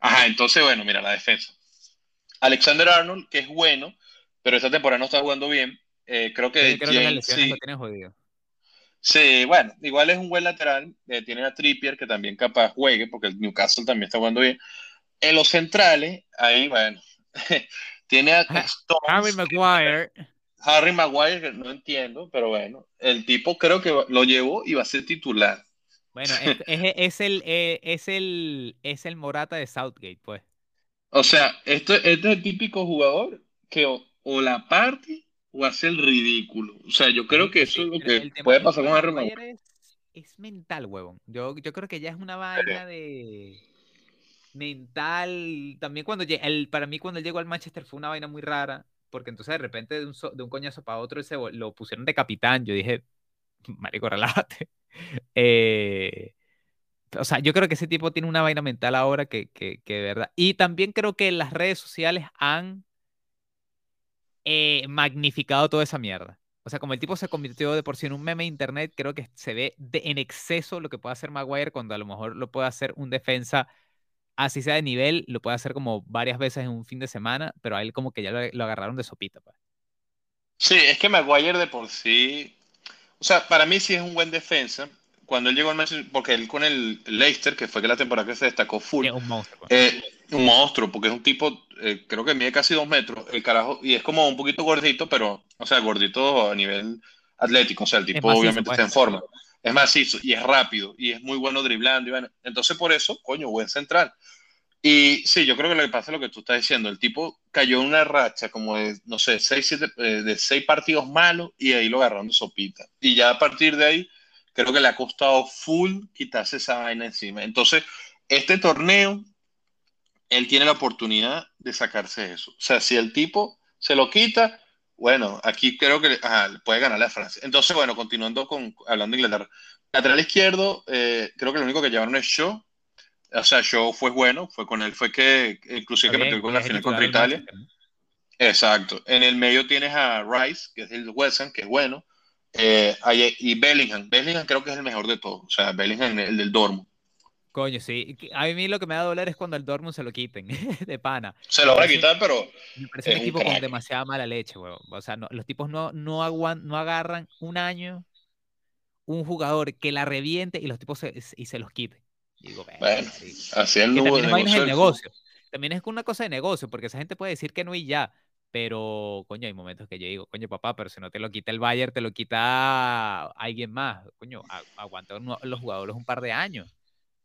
Ajá, entonces, bueno, mira, la defensa. Alexander Arnold, que es bueno, pero esta temporada no está jugando bien. Eh, creo que, sí. jodido. Sí, bueno, igual es un buen lateral. Eh, tiene a Trippier, que también capaz juegue, porque el Newcastle también está jugando bien. En los centrales, ahí, bueno, [LAUGHS] Tiene a Harry Maguire. Harry Maguire, no entiendo, pero bueno, el tipo creo que lo llevó y va a ser titular. Bueno, [LAUGHS] es, el, eh, es, el, es el Morata de Southgate, pues. O sea, esto, este es el típico jugador que o, la parte o hace el ridículo. O sea, yo creo que eso es lo que puede pasar con Harry Maguire. Es, mental, huevón. Yo, yo creo que ya es una vaina de mental. También cuando el, para mí cuando él llegó al Manchester fue una vaina muy rara, porque entonces de repente de un, de un coñazo para otro se, lo pusieron de capitán. Yo dije, marico, relájate. [LAUGHS] Eh, o sea, yo creo que ese tipo tiene una vaina mental ahora que, que, que de verdad. Y también creo que las redes sociales han eh, magnificado toda esa mierda. O sea, como el tipo se convirtió de por sí en un meme de internet, creo que se ve en exceso lo que puede hacer Maguire cuando a lo mejor lo puede hacer un defensa así sea de nivel, lo puede hacer como varias veces en un fin de semana, pero a él como que ya lo, agarraron de sopita. Pues. Sí, es que Maguire de por sí, o sea, para mí sí es un buen defensa. Cuando él llegó al Manchester, porque él con el Leicester, que fue que la temporada que se destacó full, un monstruo. Pues. Eh, un monstruo, porque es un tipo, eh, creo que mide casi dos metros, el carajo, y es como un poquito gordito, pero, o sea, gordito a nivel atlético, o sea, el tipo obviamente pues. está en forma. Es macizo y es rápido y es muy bueno driblando. Entonces por eso, coño, buen central. Y sí, yo creo que lo que pasa es lo que tú estás diciendo. El tipo cayó en una racha como de, no sé, seis, siete, eh, de seis partidos malos y ahí lo agarraron de sopita. Y ya a partir de ahí, creo que le ha costado full quitarse esa vaina encima. Entonces, este torneo, él tiene la oportunidad de sacarse eso. O sea, si el tipo se lo quita, bueno, aquí creo que puede ganarle a Francia. Entonces, bueno, continuando con hablando de Inglaterra. Lateral izquierdo, eh, creo que lo único que llevaron es Shaw. O sea, Shaw fue bueno, fue con él, fue que inclusive que metió con la final contra Italia. Exacto. En el medio tienes a Rice, que es el West que es bueno. Eh, y Bellingham. Bellingham creo que es el mejor de todos. O sea, Bellingham, el del Dormo. Coño, sí. A mí lo que me da dolor es cuando el Dortmund se lo quiten, [LAUGHS] de pana. Se lo van a quitar, pero. Me parece un equipo con demasiada mala leche, weón. O sea, los tipos no, no, aguan, no agarran un año un jugador que la reviente y los tipos se, y se los quiten. Digo, bueno, así el también es el negocio. También es una cosa de negocio, porque esa gente puede decir que no y ya. Pero, coño, hay momentos que yo digo, coño, papá, pero si no te lo quita el Bayern, te lo quita alguien más. Coño, aguanta los jugadores un par de años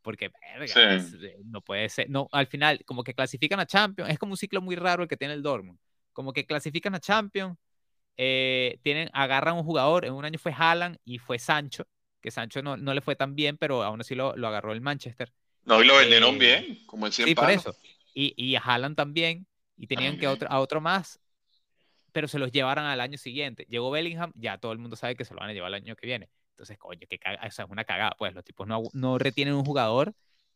porque eh, no puede ser, no, al final como que clasifican a Champions, es como un ciclo muy raro el que tiene el Dortmund, como que clasifican a Champions, eh, tienen, agarran un jugador, en un año fue Haaland y fue Sancho, que Sancho no, no le fue tan bien, pero aún así lo, lo agarró el Manchester. No, y lo vendieron eh, bien, como el Sí, por eso. Y, y a Haaland también, y tenían que otro, a otro más, pero se los llevaron al año siguiente. Llegó Bellingham, ya todo el mundo sabe que se lo van a llevar el año que viene. Entonces, coño, que es una cagada. Pues los tipos no, no retienen un jugador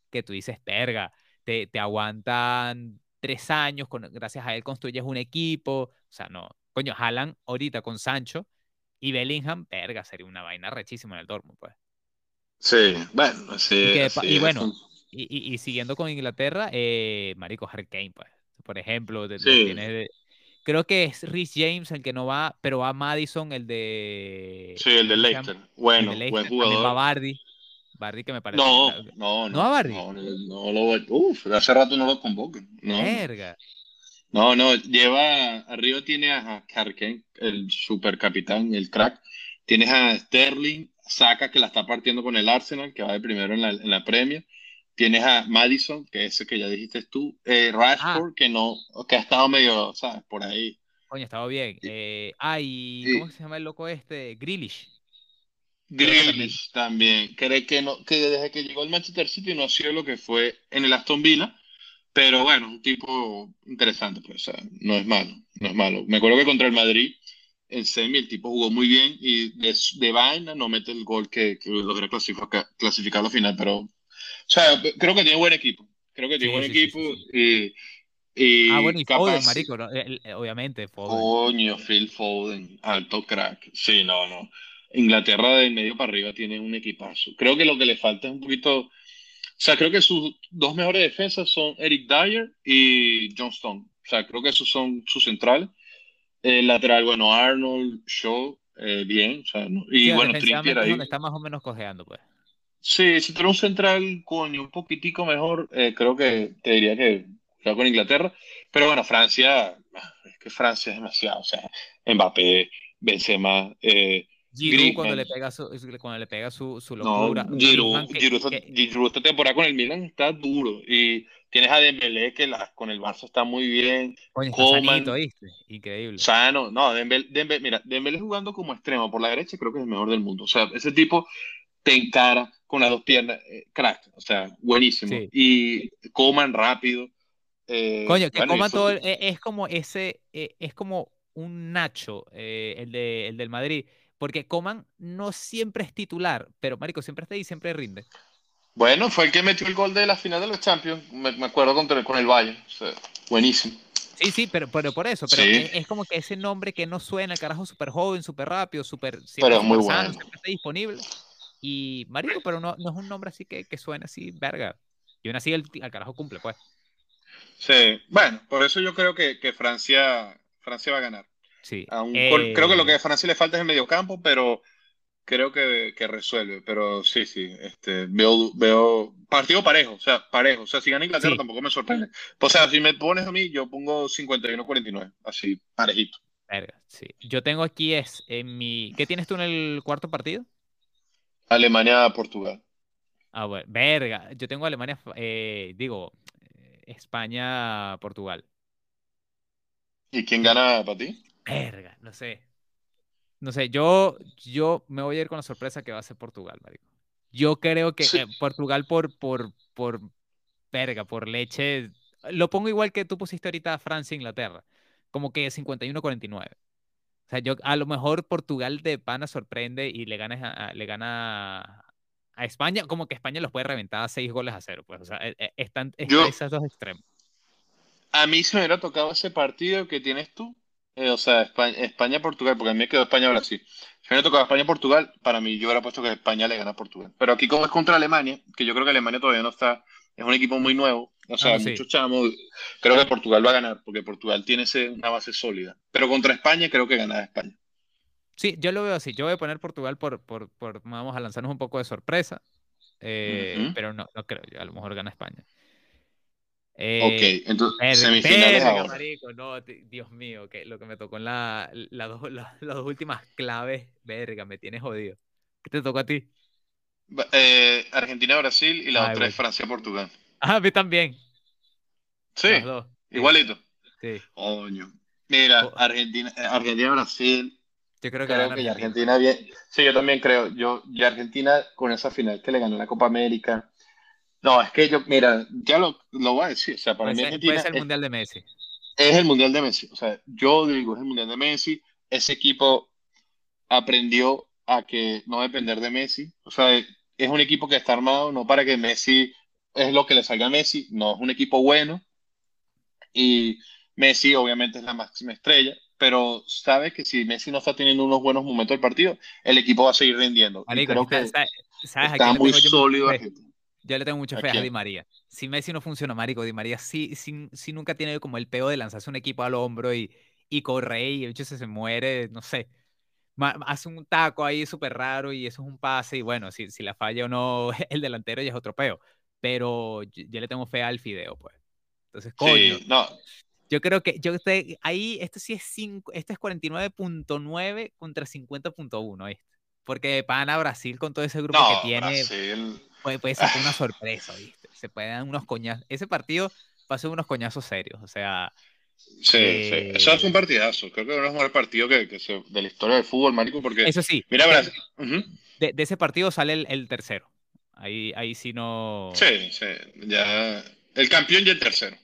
que tú dices, perga, te, te aguantan tres años, con, gracias a él construyes un equipo. O sea, no. Coño, jalan ahorita con Sancho y Bellingham, perga, sería una vaina rechísima en el Dortmund, pues. Sí, bueno, sí. Y, bueno, y, y, siguiendo con Inglaterra, eh, Marico Harry Kane, pues. Por ejemplo, de, de, Creo que es Rhys James el que no va, pero va Madison, el de. Sí, el de Leicester. Bueno, buen jugador. va Bardi. Bardi que me parece. No, no, no. ¿No va Bardi? No, no, lo Uf, hace rato no lo convocan. No. Verga. No, no, lleva. Arriba tiene a Karken, el super capitán, el crack. Tienes a Sterling, saca que la está partiendo con el Arsenal, que va de primero en la, en la Premier. Tienes a Madison, que es ese que ya dijiste tú. Eh, Rashford, ah. que no, que ha estado medio, ¿sabes? Por ahí. Coño, ha estado bien. Eh, ah, ¿cómo se llama el loco este? Grillish. Grillish también. Cree que, no, que desde que llegó al Manchester City no ha sido lo que fue en el Aston Villa. Pero bueno, un tipo interesante, pues, o sea, no es malo, no es malo. Me acuerdo que contra el Madrid, en semi, el tipo jugó muy bien y de, de vaina no mete el gol que, que logra clasificar, clasificar a la final, pero sea, creo que tiene buen equipo. Creo que tiene buen equipo y, y, Ah, bueno, y Foden, marico, obviamente, Foden. Coño, Phil Foden, alto crack. Sí, no, no. Inglaterra de medio para arriba tiene un equipazo. Creo que lo que le falta es un poquito... O sea, creo que sus dos mejores defensas son Eric Dyer y John Stone. O sea, creo que esos son sus centrales. El lateral, bueno, Arnold, Shaw, eh, bien. O sea, y bueno, Trippier ahí. Está más o menos cojeando, pues. Sí, si tú un central, coño, un poquitico mejor, eh, creo que te diría que juega con Inglaterra. Pero bueno, Francia, es que Francia es demasiado. O sea, Mbappé, Benzema, eh, Giroud cuando le pega su, cuando le pega su, su locura. No, Giroud, Giroud, esta temporada con el Milan está duro. Y tienes a Dembélé que la, con el Barça está muy bien. Coño, sanito, ¿viste? Increíble. Sano. No, Dembélé, mira, Dembélé jugando como extremo por la derecha creo que es el mejor del mundo. O sea, ese tipo te encara con las dos piernas. Eh, crack. O sea, buenísimo. Y Coman rápido. Eh, Coño, que Coman todo... E, es, como ese... E, es como un Nacho, eh, el, de, el del Madrid porque Coman no siempre es titular, pero Marico siempre está ahí y siempre rinde. Bueno, fue el que metió el gol de la final de los Champions, me, acuerdo contra, con el Bayern. buenísimo. Sí, sí, pero, pero por eso, pero es, como que ese nombre que no suena, carajo súper joven, súper rápido, súper pero es muy bueno. siempre está disponible. Y Marico, pero no, no es un nombre así que, que suena así, verga. Y aún así el, carajo cumple, pues. Sí, bueno, por eso yo creo que, que Francia, Francia va a ganar. Sí. Creo que lo que a Francia le falta es el mediocampo, pero creo que, que, resuelve. Pero sí, sí, este, veo, veo partido parejo, o sea, parejo. O sea, si gana Inglaterra tampoco me sorprende. O sea, si me pones a mí, yo pongo 51-49, así, parejito. Verga, sí. Yo tengo aquí es en mi. ¿Qué tienes tú en el cuarto partido? Alemania-Portugal. Ah, bueno, verga. Yo tengo Alemania, eh, digo, España-Portugal. ¿Y quién gana para ti? Verga, no sé. No sé, yo, yo me voy a ir con la sorpresa que va a ser Portugal, marico. Yo creo que eh, Portugal por, por, por, verga, por leche, lo pongo igual que tú pusiste ahorita a Francia e Inglaterra, como que 51-49. O sea, yo a lo mejor Portugal de pana sorprende y le gana, le gana a España, como que España los puede reventar a seis goles a cero. Pues, o sea, e, e, están, esas dos extremos. A mí se me hubiera tocado ese partido que tienes tú, eh, o sea, España-Portugal, porque a mí me quedó España-Brasil. Si me tocado España-Portugal, para mí yo hubiera puesto que España le gana a Portugal. Pero aquí como es contra Alemania, que yo creo que Alemania todavía no está, es un equipo muy nuevo, o sea, ah, muchos chamos, creo que Portugal va a ganar, porque Portugal tiene una base sólida. Pero contra España creo que gana España. Sí, yo lo veo así. Yo voy a poner Portugal por, por, vamos a lanzarnos un poco de sorpresa, eh, pero no, no creo. a lo mejor gana España. Eh, ok, entonces semifinales Marico, no, Dios mío, que lo que me tocó en la, las dos últimas claves, verga, me tienes jodido. ¿Qué te tocó a ti? Eh, Argentina-Brasil y la otra es Francia-Portugal. Ah, mí también. Sí, igualito. Sí. Coño. Mira, oh. Argentina, eh, Argentina-Brasil. Yo creo que, Argentina. Argentina bien. Sí, yo también creo. Yo, y Argentina con esa final que le ganó la Copa América no, es que yo, mira, ya lo, lo voy a decir. O sea, para mí Argentina. Es el Mundial de Messi. Es el Mundial de Messi. O sea, yo digo, es el Mundial de Messi. Ese equipo aprendió a que no depender de Messi. O sea, es un equipo que está armado no para que Messi es lo que le salga a Messi. No, es un equipo bueno. Y Messi, obviamente, es la máxima estrella. Pero sabes que si Messi no está teniendo unos buenos momentos del partido, el equipo va a seguir rindiendo. creo que está, muy sólido. Yo le tengo mucha fe a, Di María. Si Messi no funciona, marico, Di María sí, sí, nunca tiene como el peo de lanzarse un equipo al hombro y, y corre y el se, se muere, no sé. Hace un taco ahí súper raro y eso es un pase y bueno, si, si la falla o no [LAUGHS] el delantero ya es otro peo. Pero yo, le tengo fe al fideo, pues. Entonces, coño. Sí, no. Yo creo que yo estoy, ahí, este sí es 5, este es 49.9 contra 50.1, ¿viste? Porque pana Brasil con todo ese grupo que tiene. Brasil puede, puede ser una sorpresa, ¿viste? Se pueden dar unos coñazos. Ese partido pasó unos coñazos serios, o sea. Sí, sí. Eh, eso es un partidazo. Creo que es el mejor partido que, que se, de la historia del fútbol, Marico, porque. Eso sí. Mira, Brasil. de, de, ese partido sale el, el, tercero. Ahí, ahí sí no. Sí, sí. Ya. El campeón y el tercero.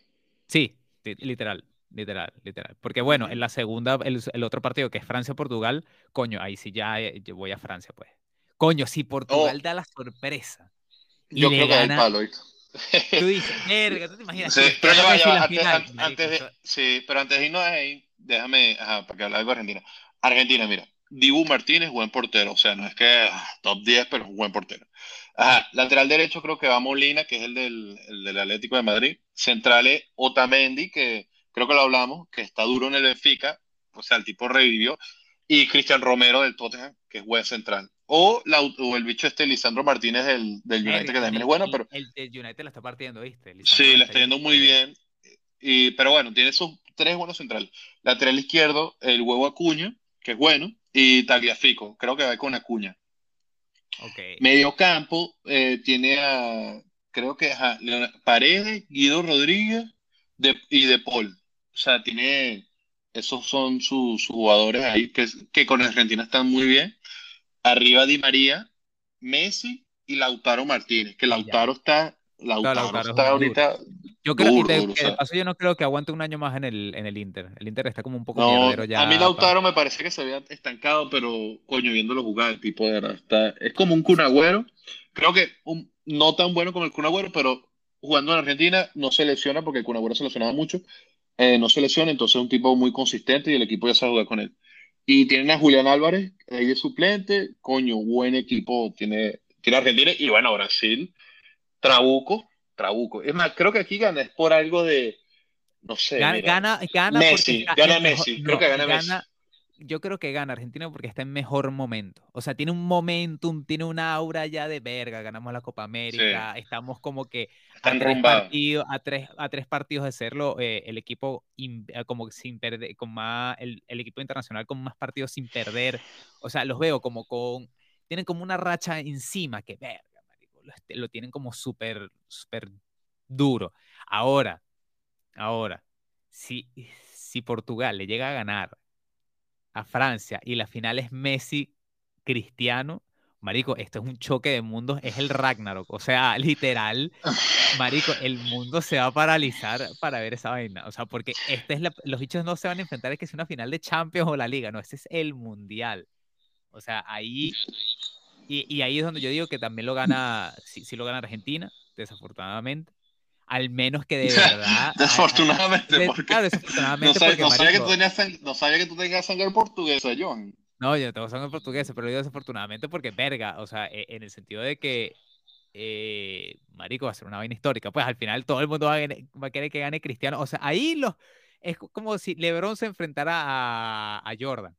Sí, literal. Literal, literal. Porque bueno, en la segunda, el, el otro partido que es Francia-Portugal, coño, ahí sí ya eh, voy a Francia, pues. Coño, si Portugal oh. da la sorpresa yo creo que es el palo. Tú [LAUGHS] dices, verga, tú te imaginas. Sí, pero ya va, antes, antes, de, sí, pero antes de irnos ahí, déjame, ajá, para que hable de Argentina. Argentina, mira, Dibu Martínez, buen portero, o sea, no es que ah, top 10, pero es un buen portero. Ajá, lateral derecho creo que va Molina, que es el del, el del Atlético de Madrid. Centrales, Otamendi, que creo que lo hablamos, que está duro en el Benfica, o sea, el tipo revivió. Y Cristian Romero del Tottenham, que es buen central. O, el bicho este Lisandro Martínez del, del United, que también es bueno, pero... El, United la está partiendo, ¿viste? sí, la está yendo muy bien. Y, pero bueno, tiene esos tres buenos centrales. Lateral izquierdo, el huevo Acuña, que es bueno, y Tagliafico, creo que va con Acuña. Ok. Medio campo, eh, tiene a, creo que a Paredes, Guido Rodríguez de, y De Paul. O sea, tiene, esos son sus, sus jugadores ahí que, que con Argentina están muy bien. Arriba Di María, Messi y Lautaro Martínez, que ya. Lautaro está, Lautaro Lautaro es está ahorita Yo creo duro, que, duro, sea. paso yo no creo que aguante un año más en el, en el Inter. El Inter está como un poco No, mierdero a mí ya. Lautaro me parece que se había estancado, pero coño, viéndolo jugar, el tipo de verdad está, es como un Kun Agüero. Creo que un- no tan bueno como el Kun Agüero, pero jugando en Argentina no se lesiona porque el Kun Agüero se lesionaba mucho. Eh, no se lesiona, entonces es un tipo muy consistente y el equipo ya sabe jugar con él. Y tienen a Julián Álvarez ahí de suplente, coño, buen equipo tiene, tiene Argentina y bueno, Brasil, Trabuco, Trabuco. Es más, creo que aquí gana es por algo de, no sé, Gana, mira, gana, Messi, gana. Messi, creo que gana Messi. gana. Yo creo que gana Argentina porque está en mejor momento. O sea, tiene un momentum, tiene un aura ya de verga. Ganamos la Copa Sí, América. Estamos como que a tres partidos, a tres, a tres partidos de serlo, eh, el equipo in- eh, como sin perder, con más, el, el equipo internacional con más partidos sin perder. O sea, los veo como con, tienen como una racha encima que verga, marico, lo, lo tienen como súper, súper duro. Ahora, ahora, si, si Portugal le llega a ganar a Francia y la final es Messi Cristiano, marico, esto es un choque de mundos, es el Ragnarok, o sea, literal, marico, el mundo se va a paralizar para ver esa vaina, o sea, porque este es la- los bichos no se van a enfrentar es que es una final de Champions o la Liga, no, este es el mundial, o sea, ahí y, y ahí es donde yo digo que también lo gana, sí, sí lo gana Argentina, desafortunadamente, al menos que de [LAUGHS] verdad, Desafortunadamente, de- porque claro, no desafortunadamente sabía, porque no sabía que tú tenías, no sabía que tú tenías sangre portuguesa, John. No, yo tengo sangre portuguesa, pero lo digo desafortunadamente porque verga, o sea, e- en el sentido de que, eh, marico, va a ser una vaina histórica, pues al final todo el mundo va a, va a querer que gane Cristiano, o sea, ahí los, es co- como si LeBron se enfrentara a, a Jordan,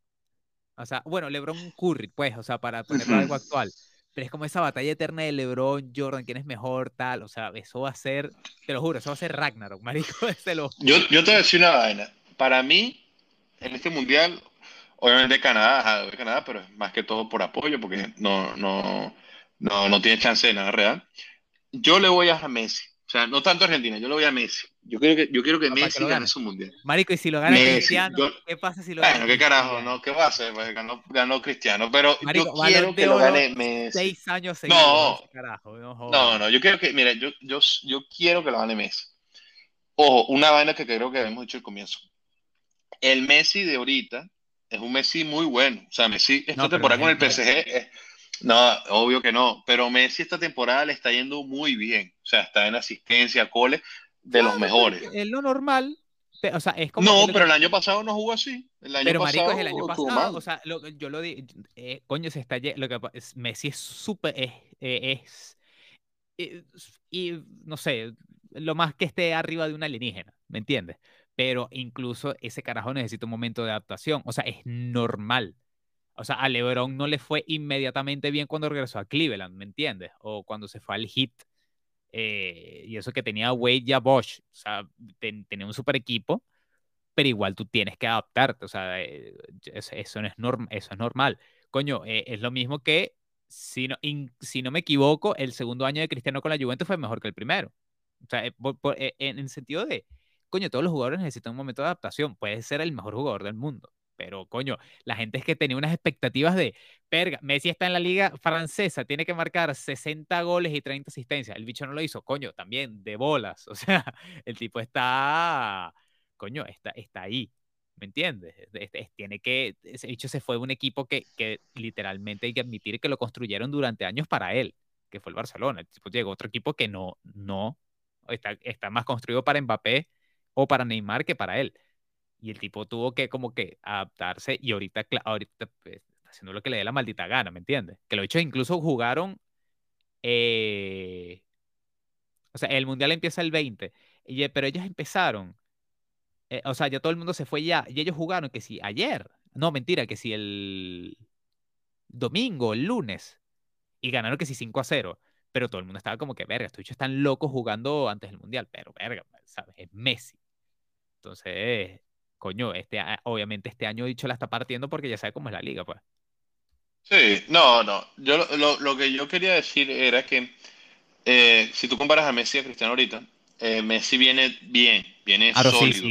o sea, bueno, LeBron Curry, pues, o sea, para ponerlo algo actual, pero es como esa batalla eterna de LeBron, Jordan, quién es mejor, tal, o sea, eso va a ser, te lo juro, eso va a ser Ragnarok, [LAUGHS] marico, lo Yo, yo te voy a decir una vaina. Para mí, en este mundial, obviamente Canadá, ajá, de Canadá, pero es más que todo por apoyo, porque no, no, no, no tiene chance de nada real. Yo le voy a Messi. O sea, no tanto a Argentina, yo le voy a Messi. Yo quiero que, yo quiero que que Messi lo gane su mundial. Marico, y si lo gana Messi. Cristiano, Yo, ¿qué pasa si lo gana bueno, qué carajo? ¿no? ¿Qué va a hacer? Pues ganó, ganó Cristiano, pero yo Marico, balón quiero que lo gane Messi. seis años seguidos, No, carajo, no no, no, yo quiero que, mira, yo, yo, yo quiero que lo gane Messi. Ojo, una vaina que creo que habíamos dicho al comienzo. El Messi de ahorita es un Messi muy bueno. O sea, Messi esta No, temporada es con el PSG, no, obvio que no, pero Messi esta temporada le está yendo muy bien. O sea, está en asistencia, goles de los pero mejores. es lo normal, o sea, es como No, pero que- el año pasado no jugó así. El año pero marico, es pasado el año pasado, o sea, lo- yo lo di, eh, coño, se está, lo que es- Messi es súper, es, eh, es, eh, y no sé, lo más que esté arriba de un alienígena, ¿me entiendes? Pero incluso ese carajo necesita un momento de adaptación, o sea, es normal. O sea, a LeBron no le fue inmediatamente bien cuando regresó a Cleveland, ¿me entiendes? O cuando se fue al Heat. eh, y eso que tenía Wade y a Bosch. O sea, ten- tenía un super equipo, pero igual tú tienes que adaptarte. O sea, eh, eso, es norm- eso es normal. Coño, eh, es lo mismo que, si no, si no me equivoco, el segundo año de Cristiano con la Juventus fue mejor que el primero. O sea, eh, en el sentido de, coño, todos los jugadores necesitan un momento de adaptación. Puedes ser el mejor jugador del mundo. Pero, coño, la gente es que tenía unas expectativas de, verga, Messi está en la liga francesa, tiene que marcar 60 goles y 30 asistencias. El bicho no lo hizo, coño, también de bolas. [LAUGHS] O sea, el tipo está, coño, está, está ahí. ¿Me entiendes? Este- este- tiene que, ese bicho se fue de un equipo que, que literalmente hay que admitir que lo construyeron durante años para él, que fue el Barcelona. El tipo llegó a otro equipo que no, no, está, está más construido para Mbappé o para Neymar que para él. Y el tipo tuvo que como que adaptarse y ahorita, pues, está haciendo lo que le dé la maldita gana, ¿me entiendes? Que los bichos incluso jugaron, eh, o sea, el Mundial empieza el 20, y, eh, pero ellos empezaron, eh, o sea, ya todo el mundo se fue ya, y ellos jugaron que si ayer, no, mentira, que si el domingo, el lunes, y ganaron que si 5 a 0, pero todo el mundo estaba como que, verga, estos bichos están locos jugando antes del Mundial, pero verga, ¿sabes? Es Messi. Entonces, coño, este, obviamente este año dicho la está partiendo porque ya sabe cómo es la liga, pues. Sí, no, no. Yo lo, lo que yo quería decir era que eh, si tú comparas a Messi y a Cristiano ahorita, eh, Messi viene bien, viene sólido,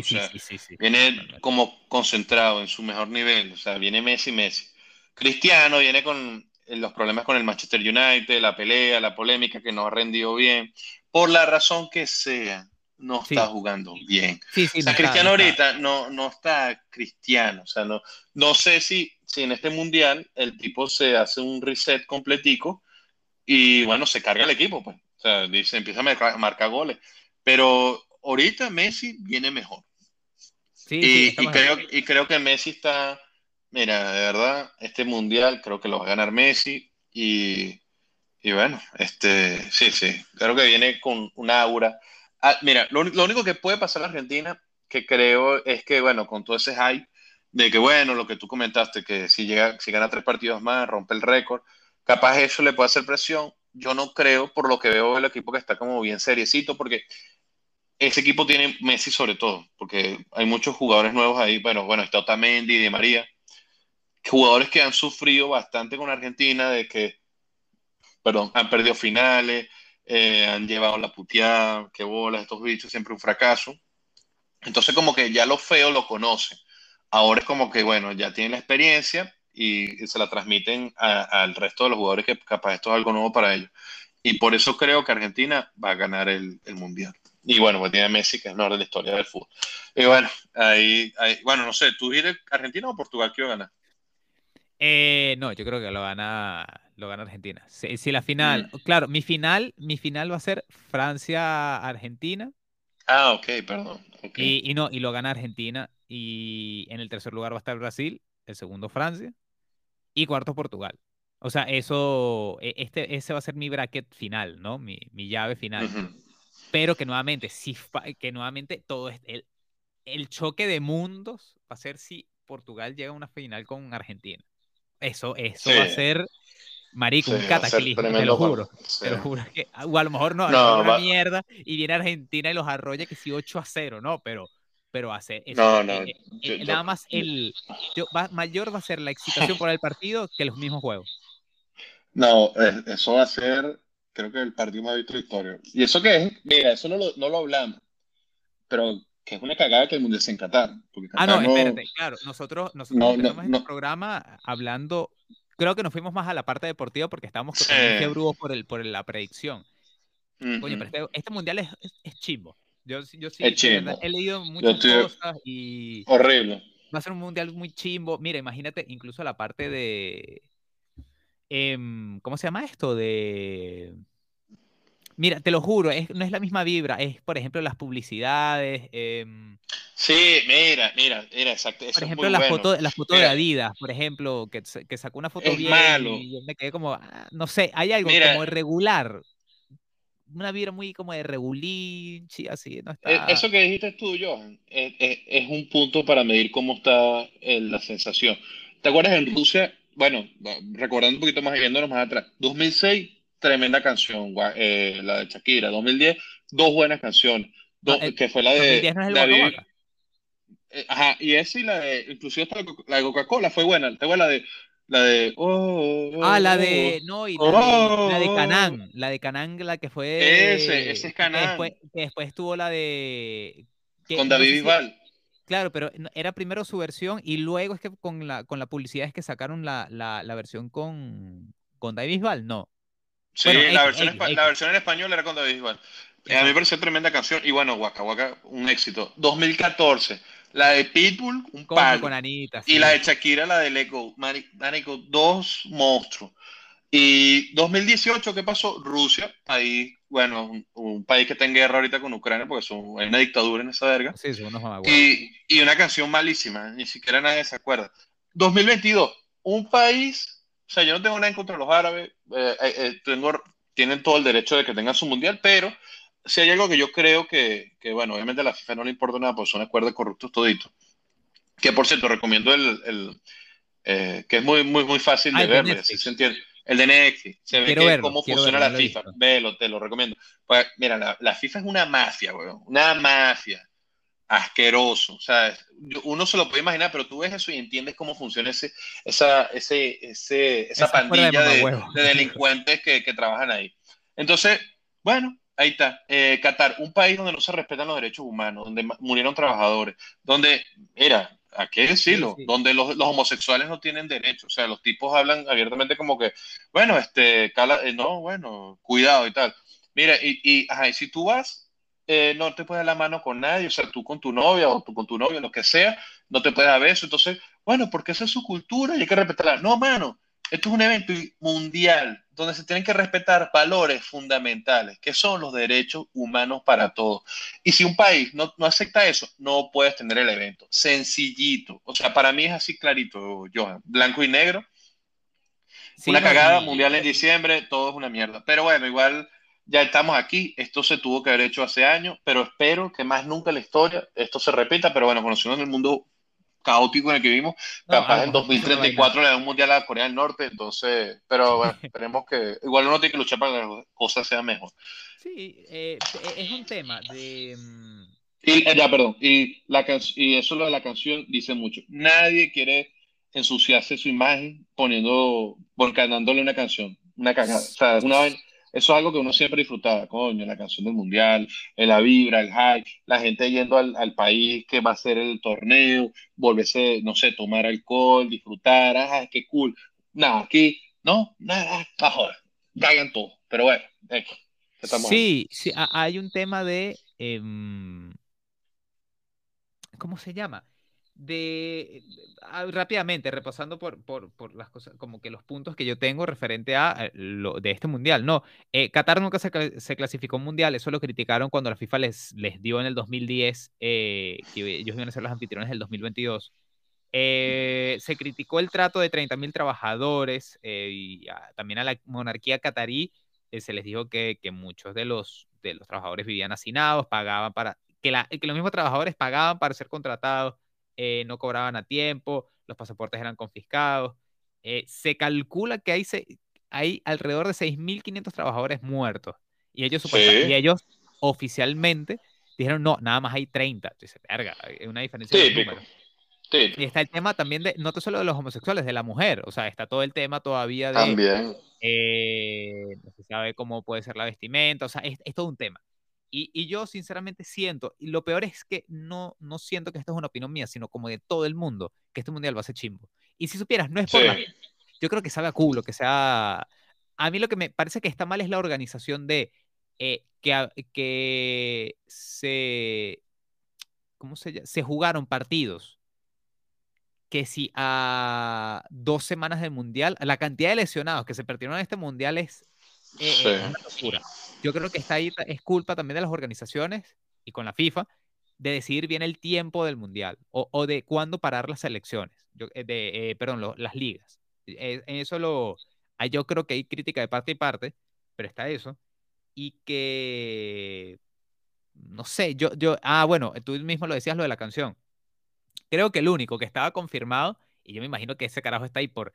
viene como concentrado en su mejor nivel, o sea, viene Messi, Messi. Cristiano viene con los problemas con el Manchester United, la pelea, la polémica que no ha rendido bien, por la razón que sea, no está jugando bien. o sea, Cristiano ahorita no, no está cristiano, o sea, no, no sé si, si en este mundial el tipo se hace un reset completico y bueno, se carga el equipo, pues. O sea, dice, empieza a marcar, goles. Pero ahorita Messi viene mejor. Sí, y, creo, y creo que Messi está, mira, de verdad, este mundial creo que lo va a ganar Messi. Y, y bueno, este, sí, sí, creo que viene con una aura. Ah, mira, lo, único que puede pasar en Argentina, que creo es que, bueno, con todo ese hype, de que, bueno, lo que tú comentaste, que si, llega, si gana tres partidos más, rompe el récord, capaz eso le puede hacer presión. Yo no creo, por lo que veo el equipo que está como bien seriecito, porque ese equipo tiene Messi sobre todo, porque hay muchos jugadores nuevos ahí, bueno, bueno, está Otamendi, Di María, jugadores que han sufrido bastante con Argentina, de que, perdón, han perdido finales, eh, han llevado la puteada, que bolas, estos bichos, siempre un fracaso. Entonces como que ya lo feo lo conoce. Ahora es como que, bueno, ya tienen la experiencia, y se la transmiten al resto de los jugadores que capaz esto es algo nuevo para ellos. Y por eso creo que Argentina va a ganar el, el Mundial. Y bueno, pues tiene Messi, que es una de la historia del fútbol. Y bueno, ahí, bueno, no sé, ¿tú eres Argentina o Portugal que va a ganar? Eh, no, yo creo que lo gana, lo gana Argentina. Si, la final, mm. claro, mi final, mi final va a ser Francia-Argentina. Ah, ok, perdón. Y, y, no, y lo gana Argentina. Y en el tercer lugar va a estar Brasil, el segundo Francia y cuarto Portugal. O sea, eso, e, este, ese va a ser mi bracket final, ¿no? Mi, mi llave final. Pero que nuevamente, si, que nuevamente todo el, el choque de mundos va a ser si Portugal llega a una final con Argentina. Eso, eso va a ser, marico, un cataclismo, te lo juro. Te lo juro. Que, o a lo mejor no, no una mierda y viene Argentina y los arrolla que sí 8 a 0, ¿no, pero pero hace eso. No, no. Eh, eh, nada más el mayor va a ser la excitación [LAUGHS] por el partido que los mismos juegos. No, eso va a ser, creo que el partido más historia. ¿Y eso qué es? Mira, eso no lo, no lo hablamos, pero que es una cagada que el mundo es en Qatar. ah, no, espérate, claro, nosotros, nosotros empezamos este programa hablando, creo que nos fuimos más a la parte deportiva porque estábamos con por, el, por la predicción. Coño, pero este, este mundial es, es, es chimbo. Yo, yo sí, he leído muchas cosas y... Horrible. Va a ser un mundial muy chimbo. Mira, imagínate incluso la parte de... Em, ¿Cómo se llama esto? De... Mira, te lo juro, no es la misma vibra. Es, por ejemplo, las publicidades. Em, sí, mira, mira, mira, exacto. por ejemplo, la, foto, la foto de Adidas, por ejemplo, que, que sacó una foto bien. Y yo me quedé como, ah, no sé, hay algo como irregular una vibra muy como de regulín, sí, así, no está... E, eso que dijiste tú, Johan, es, es, un punto para medir cómo está eh, la sensación. ¿Te acuerdas en Rusia? Bueno, recordando un poquito más, yéndonos más atrás. 2006, tremenda canción, eh, la de Shakira. 2010, dos buenas canciones. que fue la de... 2010 no es el David, eh, Ajá, y esa y la de, inclusive la de Coca-Cola fue buena. ¿Te la de la de. Oh, oh, ah, la de. Oh, no, y la, de, la de Canán. La de Canán, la que fue. Ese, ese es Canán. Que después, tuvo la de. con David Bisbal. claro, pero era primero su versión y luego es que con la, con la publicidad es que sacaron la, la, la versión con, con David Bisbal. No. Sí, la, versión la versión en español era con David Bisbal. A mí me pareció tremenda canción y bueno, Waka Waka, un éxito. 2014 la de Pitbull, un palo. Con Anita, Y la de Shakira, la de Lego. Marico, dos monstruos. Y 2018, ¿qué pasó? Rusia, ahí, bueno, un, país que está en guerra ahorita con Ucrania, porque son, hay una dictadura en esa verga. Sí, son unos y, y una canción malísima, ni siquiera nadie se acuerda. 2022, un país, o sea, yo no tengo nada en contra de los árabes, eh, eh, eh, tengo, tienen todo el derecho de que tengan su mundial, pero si hay algo que yo creo que, que, bueno, obviamente a la FIFA no le importa nada, pues son acuerdos corruptos toditos. Que por cierto, recomiendo el, el eh, que es muy, muy, muy fácil de ver, se entiende. El de Netflix, se ve cómo funciona la FIFA. Velo, te lo recomiendo. Pues, mira, la, la, FIFA es una mafia, weón. Una mafia. Asqueroso. O sea, uno se lo puede imaginar, pero tú ves eso y entiendes cómo funciona ese, esa, ese, ese, esa pandilla de, delincuentes que, que, trabajan ahí. Entonces, bueno, ahí está. Eh, Qatar, un país donde no se respetan los derechos humanos, donde murieron trabajadores, donde, era, ¿a qué decirlo? Donde los, los, homosexuales no tienen derecho. O sea, los tipos hablan abiertamente como que, bueno, este, cala, eh, no, bueno, cuidado y tal. Mira, y, y, ajá, y si tú vas eh, no te puedes dar la mano con nadie, o sea, tú con tu novia o tú con tu novio, lo que sea, no te puedes dar beso. Entonces, bueno, porque esa es su cultura y hay que respetarla. No, mano, esto es un evento mundial donde se tienen que respetar valores fundamentales, que son los derechos humanos para todos. Y si un país no, no acepta eso, no puedes tener el evento. Sencillito. O sea, para mí es así clarito, Johan. Blanco y negro. una cagada mundial en diciembre, todo es una mierda. Pero bueno, igual ya estamos aquí, esto se tuvo que haber hecho hace años, pero espero que más nunca en la historia esto se repita, pero bueno, conociendo el mundo caótico en el que vivimos, capaz en 2034 le da un mundial a Corea del Norte, entonces, pero [LAUGHS] bueno, esperemos que, igual uno tiene que luchar para que las cosas sean mejor. Sí, eh, es un tema de... Mm, y, ya, perdón, y, la y eso lo de la canción dice mucho, nadie quiere ensuciarse su imagen poniendo, volcanándole una canción, una cagada, o sea, una vaina eso es algo que uno siempre disfrutaba, coño, la canción del mundial, la vibra, el hype, la gente yendo al, al, país que va a ser el torneo, volverse, no sé, tomar alcohol, disfrutar, ah, qué cool. Nada, aquí, no, nada, mejor, caigan todos. Pero bueno, estamos sí, sí, hay un tema de, em, ¿cómo se llama? De ah, rápidamente repasando por, por, por, las cosas como que los puntos que yo tengo referente a eh, lo de este mundial no eh, Qatar nunca se, se, clasificó un mundial eso lo criticaron cuando la FIFA les, les dio en el 2010 eh, que ellos iban a ser los anfitriones del 2022 se criticó el trato de 30.000 trabajadores y también a la monarquía catarí se les dijo que, que, muchos de los, de los trabajadores vivían hacinados pagaban para que, la, que los mismos trabajadores pagaban para ser contratados eh, no cobraban a tiempo, los pasaportes eran confiscados. Eh, se calcula que hay, hay alrededor de 6.500 trabajadores muertos. Y ellos, y ellos oficialmente dijeron, no, nada más hay 30. Entonces, verga, hay una diferencia de número. Y está el tema también de, no solo de los homosexuales, de la mujer. O sea, está todo el tema todavía de... También. Eh, no se sabe cómo puede ser la vestimenta. O sea, es todo un tema. Y, yo sinceramente siento, y lo peor es que no, no siento que esto es una opinión mía, sino como de todo el mundo, que este mundial va a ser chimbo. Y si supieras, no es por Yo creo que sabe a culo, que sea... A mí lo que me parece que está mal es la organización de eh, que, que se... ¿Cómo se llama? Se jugaron partidos. Que si a dos semanas del mundial, la cantidad de lesionados que se perdieron en este mundial es, eh, es una locura yo creo que está ahí, es culpa también de las organizaciones y con la FIFA de decidir bien el tiempo del mundial o, de cuándo parar las elecciones, eh, de, eh, perdón, las ligas. En eso lo, yo creo que hay crítica de parte y parte, pero está eso. Y que, no sé, yo, yo, ah, bueno, tú mismo lo decías lo de la canción. Creo que el único que estaba confirmado, y yo me imagino que ese carajo está ahí por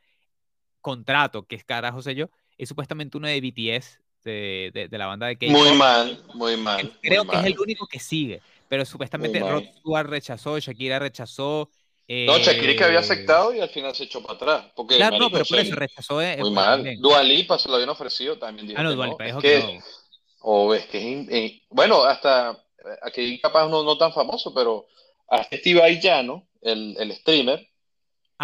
contrato, que es carajo sé yo, es supuestamente uno de BTS de, de, la banda de K-pop. Muy mal, muy mal. Creo que es el único que sigue, pero supuestamente Rod Stewart rechazó, Shakira rechazó. Eh, no, Shakira que había aceptado y al final se echó para atrás. Porque, claro, no, pero por eso rechazó. Eh, muy mal. Dualipa se lo habían ofrecido también. ah, no, Dualipa dijo que, no. O es que bueno, hasta aquí capaz no, no tan famoso, pero a Steve Aillano, el, el streamer,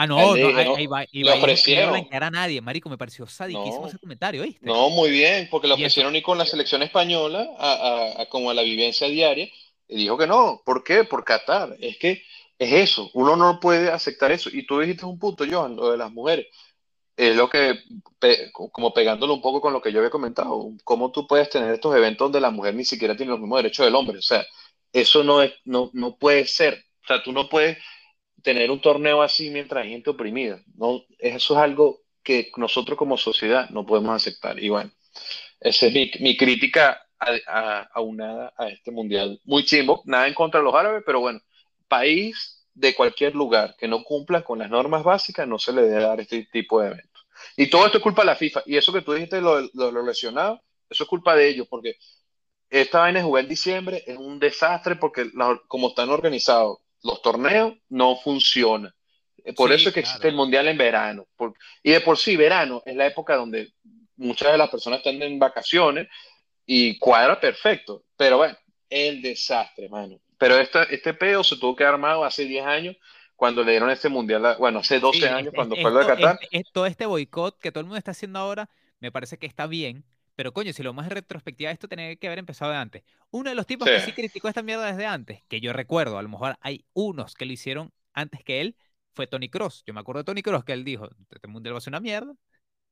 Ah, no, no, ahí, va, le ofrecieron. No a nadie, marico, me pareció sadiquísimo ese comentario, ¿viste? No, muy bien, porque le ofrecieron ir con la selección española a, como a la vivencia diaria, y dijo que no, ¿por qué? Por Qatar, es que es eso, uno no puede aceptar eso, y tú dijiste un punto, Johan, lo de las mujeres, es lo que, como pegándolo un poco con lo que yo había comentado, cómo tú puedes tener estos eventos donde la mujer ni siquiera tiene los mismos derechos del hombre, o sea, eso no, es, no, no puede ser, o sea, tú no puedes tener un torneo así mientras hay gente oprimida. No, eso es algo que nosotros como sociedad no podemos aceptar. Y bueno, esa es mi, mi crítica aunada a, a, este mundial. Muy chimbo, nada en contra de los árabes, pero bueno, país de cualquier lugar que no cumpla con las normas básicas no se le debe dar este tipo de eventos. Y todo esto es culpa de la FIFA. Y eso que tú dijiste, lo, lo, lo lesionado, eso es culpa de ellos, porque esta vaina de jugar en diciembre es un desastre porque como están organizados los torneos, no funciona. Por eso es que existe el mundial en verano. y de por sí, verano es la época donde muchas de las personas están en vacaciones y cuadra perfecto. Pero bueno, el desastre, mano. Pero este, este peo se tuvo que armar hace 10 años cuando le dieron este mundial, bueno, hace 12 años cuando fue lo de Qatar. todo este boicot que todo el mundo está haciendo ahora, me parece que está bien, pero coño, si lo más retrospectiva, esto tenía que haber empezado de antes. Uno de los tipos que sí criticó esta mierda desde antes, que yo recuerdo, a lo mejor hay unos que lo hicieron antes que él, fue Tony Cross. Yo me acuerdo de Tony Cross que él dijo, este mundial va a ser una mierda.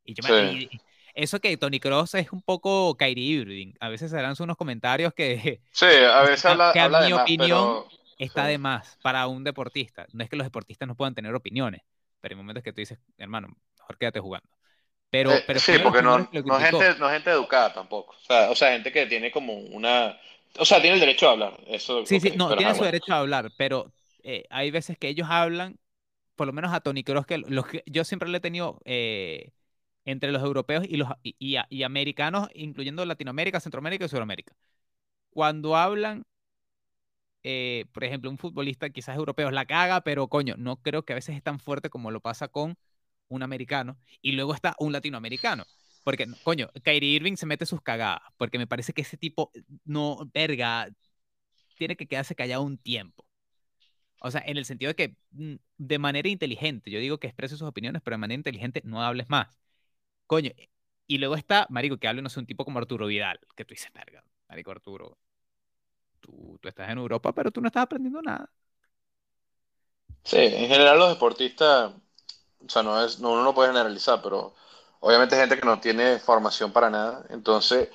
Y yo me, eso que Tony Cross es un poco Kyrie Irving. A veces se lanzan unos comentarios que. Sí, [LAUGHS] a veces habla, que a mi opinión está de más para un deportista. No es que los deportistas no puedan tener opiniones, pero hay momentos que tú dices, hermano, mejor quédate jugando. Pero, eh, pero sí, porque no, no, gente, no gente educada tampoco. O sea, o sea, gente que tiene como una. O sea, tiene el derecho a hablar. Eso, sí, sí, no, tiene su derecho a hablar, pero eh, hay veces que ellos hablan, por lo menos a Tony Cross, que, los que yo siempre le he tenido. Eh, entre los europeos y los y, americanos, incluyendo Latinoamérica, Centroamérica y Sudamérica. Cuando hablan, eh, por ejemplo, un futbolista quizás europeo la caga, pero coño, no creo que a veces es tan fuerte como lo pasa con un americano. Y luego está un latinoamericano. Porque, coño, Kyrie Irving se mete sus cagadas, porque me parece que ese tipo, no, verga, tiene que quedarse callado un tiempo. O sea, en el sentido de que mm, de manera inteligente, yo digo que exprese sus opiniones, pero de manera inteligente no hables más. Coño, y luego está, marico, que hable, no sé, un tipo como Arturo Vidal, que tú dices, verga, marico Arturo, tú, tú estás en Europa, pero tú no estás aprendiendo nada. Sí, en general los deportistas, o sea, no es, no, uno no puede generalizar, pero obviamente hay gente que no tiene formación para nada, entonces,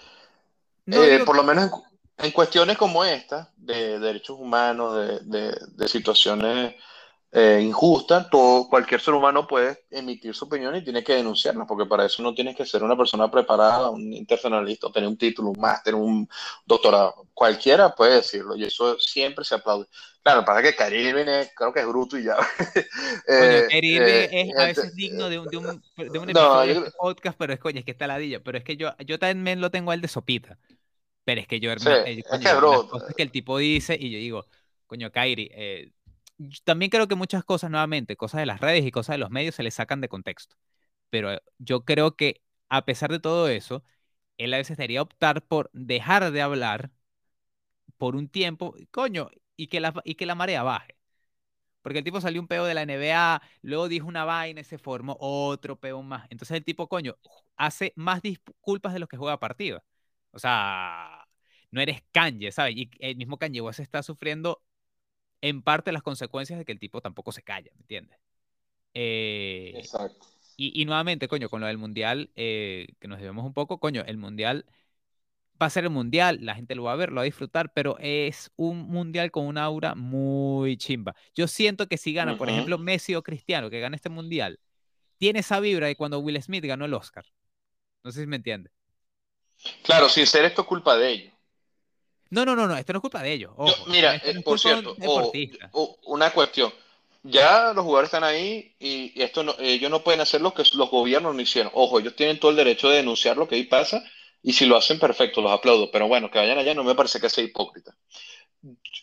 eh, por lo menos en, cuestiones como esta, de derechos humanos, de, de, de situaciones eh, injusta, todo, cualquier ser humano puede emitir su opinión y tiene que denunciarla, porque para eso no tienes que ser una persona preparada, un internacionalista, o tener un título, un máster, un doctorado. Cualquiera puede decirlo y eso siempre se aplaude. Claro, para que viene, creo que es bruto y ya. [LAUGHS] eh, eh, es a veces digno de un, de un, de un episodio de podcast, pero es coño, es que está ladilla. Pero es que yo, yo también lo tengo a él de sopita. Pero es que yo, hermano, eh, es que, bro, cosas que el tipo dice y yo digo, coño, Kyrie, eh, también creo que muchas cosas, nuevamente, cosas de las redes y cosas de los medios se le sacan de contexto. Pero yo creo que a pesar de todo eso, él a veces debería optar por dejar de hablar por un tiempo, coño, y que la, y que la marea baje. Porque el tipo salió un peo de la NBA, luego dijo una vaina y se formó otro peo más. Entonces el tipo, coño, hace más disculpas de los que juega partido. O sea, no eres Kanye, ¿sabes? Y el mismo Kanye West está sufriendo en parte las consecuencias de que el tipo tampoco se calla, ¿me entiendes? Eh, Exacto. Y, nuevamente, coño, con lo del mundial, eh, que nos debemos un poco, coño, el mundial va a ser el mundial, la gente lo va a ver, lo va a disfrutar, pero es un mundial con una aura muy chimba. Yo siento que si gana, por ejemplo, Messi o Cristiano, que gana este mundial, tiene esa vibra de cuando Will Smith ganó el Oscar. No sé si me entiende. Claro, sin ser esto culpa de ellos. No, no, no, no, esto no es culpa de ellos. mira, eh, por cierto, una cuestión. Ya los jugadores están ahí y, esto no, ellos no pueden hacer lo que los gobiernos no hicieron. Ojo, ellos tienen todo el derecho de denunciar lo que ahí pasa y si lo hacen perfecto, los aplaudo. Pero bueno, que vayan allá no me parece que sea hipócrita.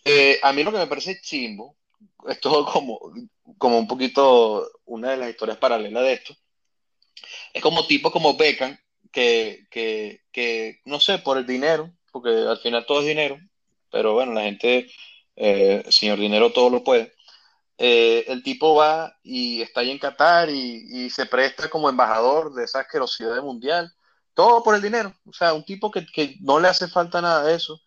Eh, a mí lo que me parece chimbo, es todo como, como un poquito una de las historias paralelas de esto, es como tipo como Beckham, que, que, que no sé, por el dinero, porque al final todo es dinero, pero bueno, la gente, eh, señor dinero, todo lo puede. Eh, el tipo va y está ahí en Qatar y, se presta como embajador de esa asquerosidad mundial, todo por el dinero. O sea, un tipo que, no le hace falta nada de eso.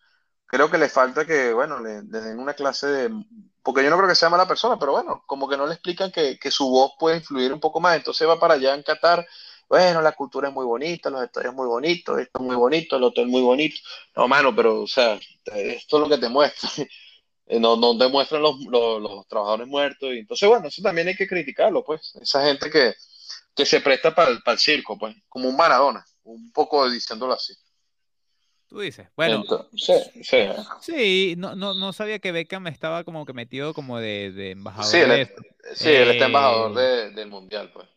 Creo que le falta que, bueno, le, den una clase de... Porque yo no creo que sea mala persona, pero bueno, como que no le explican que, que su voz puede influir un poco más. Entonces va para allá en Qatar bueno, la cultura es muy bonita, los estadios muy bonitos, esto es muy bonito, el hotel muy bonito. No, mano, pero, o sea, esto es lo que te muestra. [LAUGHS] No, no te muestran los, los, trabajadores muertos. Y entonces, bueno, eso también hay que criticarlo, pues. Esa gente que, que se presta para el, circo, pues, como un Maradona, un poco diciéndolo así. Tú dices, bueno. sí, sí. Sí, no, no, no sabía que Beckham estaba como que metido como de, de embajador. Sí, él, sí, él está embajador eh, del mundial, pues.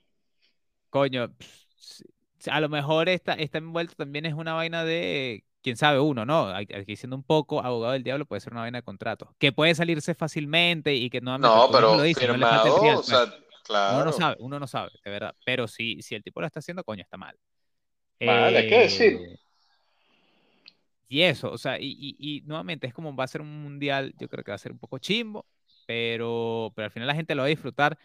Coño, a lo mejor está, está envuelto también es una vaina de quién sabe uno, ¿no? Aquí siendo un poco abogado del diablo puede ser una vaina de contrato, que puede salirse fácilmente y que No, mismo pero lo dices, no le falta el firmado, fiel, o pues. sea, Uno no claro. sabe, uno no sabe, de verdad. Pero si, si el tipo lo está haciendo, coño, está mal. Vale, hay que decir. Eh, y eso, o sea, y, y, y nuevamente es como va a ser un mundial, yo creo que va a ser un poco chimbo, pero, pero al final la gente lo va a disfrutar.